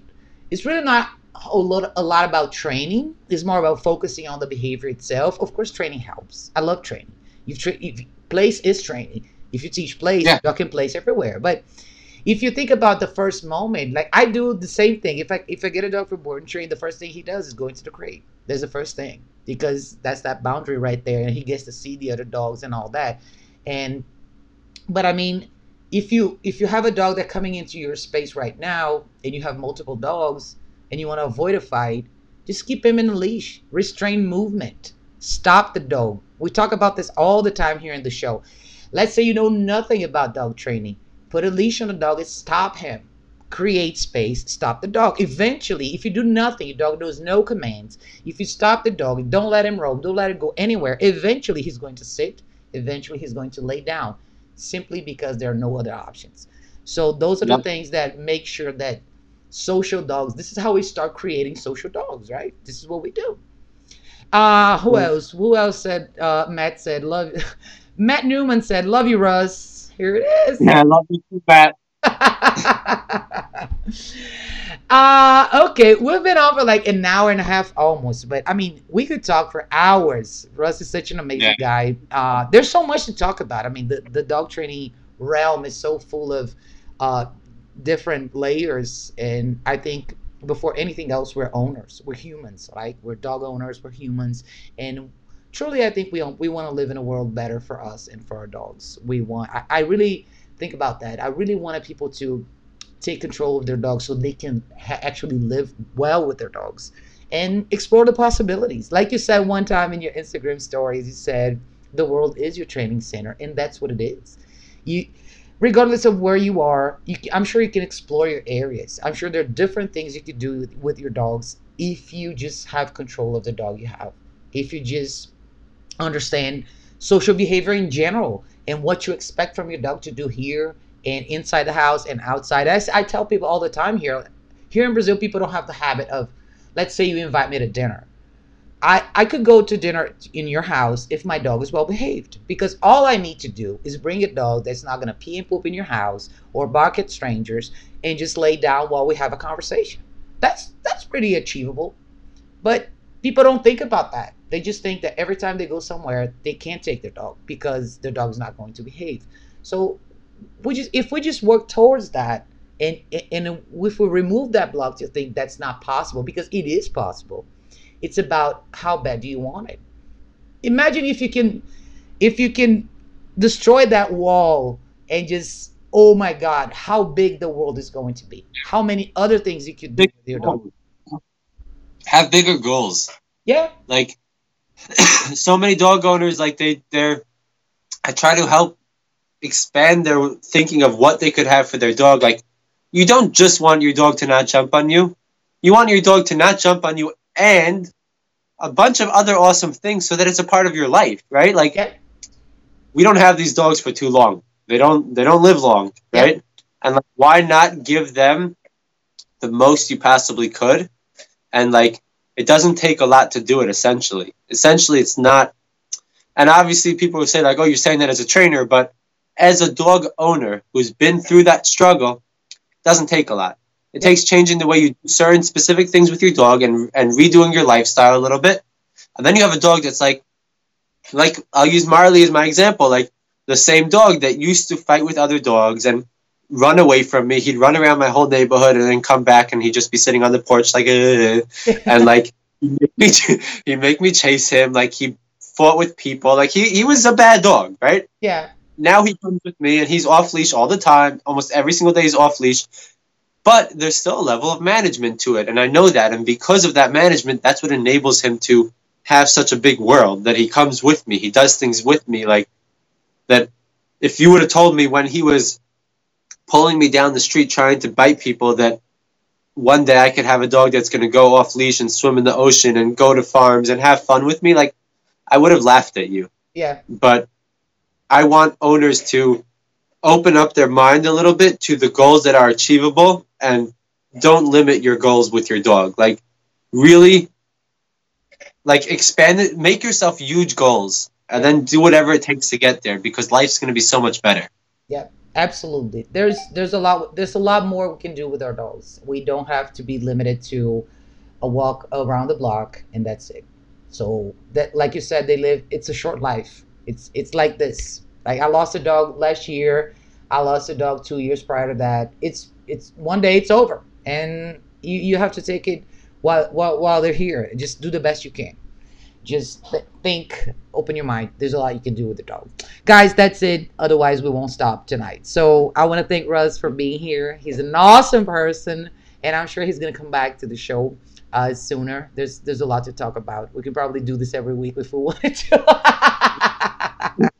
it's really not a lot, a lot about training. It's more about focusing on the behavior itself. Of course, training helps. I love training. You've tra- place is training. If you teach place, Yeah. you can place everywhere. But if you think about the first moment, like I do the same thing. If I if I get a dog for board and train, the first thing he does is go into the crate. There's the first thing because that's that boundary right there, and he gets to see the other dogs and all that. And but I mean, if you if you have a dog that coming into your space right now, and you have multiple dogs, and you want to avoid a fight, just keep him in a leash. Restrain movement. Stop the dog. We talk about this all the time here in the show. Let's say you know nothing about dog training. Put a leash on the dog and stop him. Create space, stop the dog. Eventually, if you do nothing, your dog knows no commands. If you stop the dog, don't let him roam, don't let him go anywhere, eventually he's going to sit, eventually he's going to lay down, simply because there are no other options. So those are the Yep. things that make sure that social dogs, this is how we start creating social dogs, right? This is what we do. Uh, who Mm. else? Who else said, uh, Matt said, love, Matt Newman said, love you, Russ. Here it is. Yeah, I love you too, Matt. uh, okay, we've been on for like an hour and a half almost, but I mean, we could talk for hours. Russ is such an amazing guy. Uh, there's so much to talk about. I mean, the, the dog training realm is so full of uh, different layers, and I think before anything else, we're owners. We're humans, right? We're dog owners. We're humans, and truly, I think we we want to live in a world better for us and for our dogs. We want. I, I really think about that. I really wanted people to take control of their dogs so they can ha- actually live well with their dogs and explore the possibilities. Like you said one time in your Instagram stories, you said the world is your training center, and that's what it is. You, regardless of where you are, you, I'm sure you can explore your areas. I'm sure there are different things you could do with, with your dogs if you just have control of the dog you have. If you just understand social behavior in general and what you expect from your dog to do here and inside the house and outside. I, I tell people all the time here, here in Brazil, people don't have the habit of, let's say you invite me to dinner. I, I could go to dinner in your house if my dog is well behaved because all I need to do is bring a dog that's not going to pee and poop in your house or bark at strangers and just lay down while we have a conversation. That's that's pretty achievable. But people don't think about that. They just think that every time they go somewhere, they can't take their dog because their dog's not going to behave. So we just if we just work towards that and and if we remove that block to think that's not possible because it is possible it's about how bad do you want it? Imagine if you can if you can destroy that wall and just oh my god how big the world is going to be. How many other things you could do with your dog. have bigger goals. Yeah. Like so many dog owners like they they're i try to help expand their thinking of what they could have for their dog. Like, you don't just want your dog to not jump on you. You want your dog to not jump on you and a bunch of other awesome things so that it's a part of your life, right? Like, yeah. we don't have these dogs for too long. They don't. They don't live long, right? Yeah. And like, why not give them the most you possibly could? And like, it doesn't take a lot to do it. Essentially, essentially, it's not. And obviously, people will say like, "Oh, you're saying that as a trainer," but as a dog owner who's been through that struggle, doesn't take a lot. It takes changing the way you do certain specific things with your dog and and redoing your lifestyle a little bit. And then you have a dog that's like like I'll use Marley as my example, like the same dog that used to fight with other dogs and run away from me. He'd run around my whole neighborhood and then come back and he'd just be sitting on the porch like and like he'd make, me, he'd make me chase him like he fought with people like he, he was a bad dog right yeah now he comes with me and he's off leash all the time. Almost every single day he's off leash. But there's still a level of management to it. And I know that. And because of that management, that's what enables him to have such a big world that he comes with me. He does things with me like that. If you would have told me when he was pulling me down the street trying to bite people that one day I could have a dog that's going to go off leash and swim in the ocean and go to farms and have fun with me, like I would have laughed at you. Yeah. But I want owners to open up their mind a little bit to the goals that are achievable and don't limit your goals with your dog. Like really like expand it, make yourself huge goals and then do whatever it takes to get there because life's going to be so much better. Yeah, absolutely. There's there's a lot there's a lot more we can do with our dogs. We don't have to be limited to a walk around the block and that's it. So that like you said they live it's a short life it's it's like this. Like I lost a dog last year. I lost a dog two years prior to that. It's it's one day it's over, and you you have to take it while while while they're here. Just do the best you can. Just th- think, open your mind. There's a lot you can do with the dog, guys. That's it. Otherwise, we won't stop tonight. So I want to thank Russ for being here. He's an awesome person, and I'm sure he's gonna come back to the show uh, sooner. There's there's a lot to talk about. We could probably do this every week if we wanted to.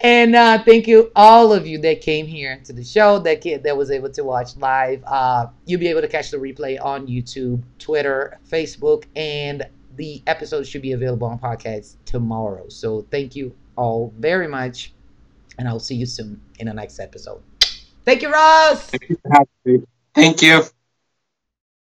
and uh, thank you all of you that came here to the show that kid that was able to watch live. Uh, you'll be able to catch the replay on YouTube, Twitter, Facebook, and the episode should be available on podcast tomorrow. So thank you all very much, and I'll see you soon in the next episode. Thank you, Ross. Thank you.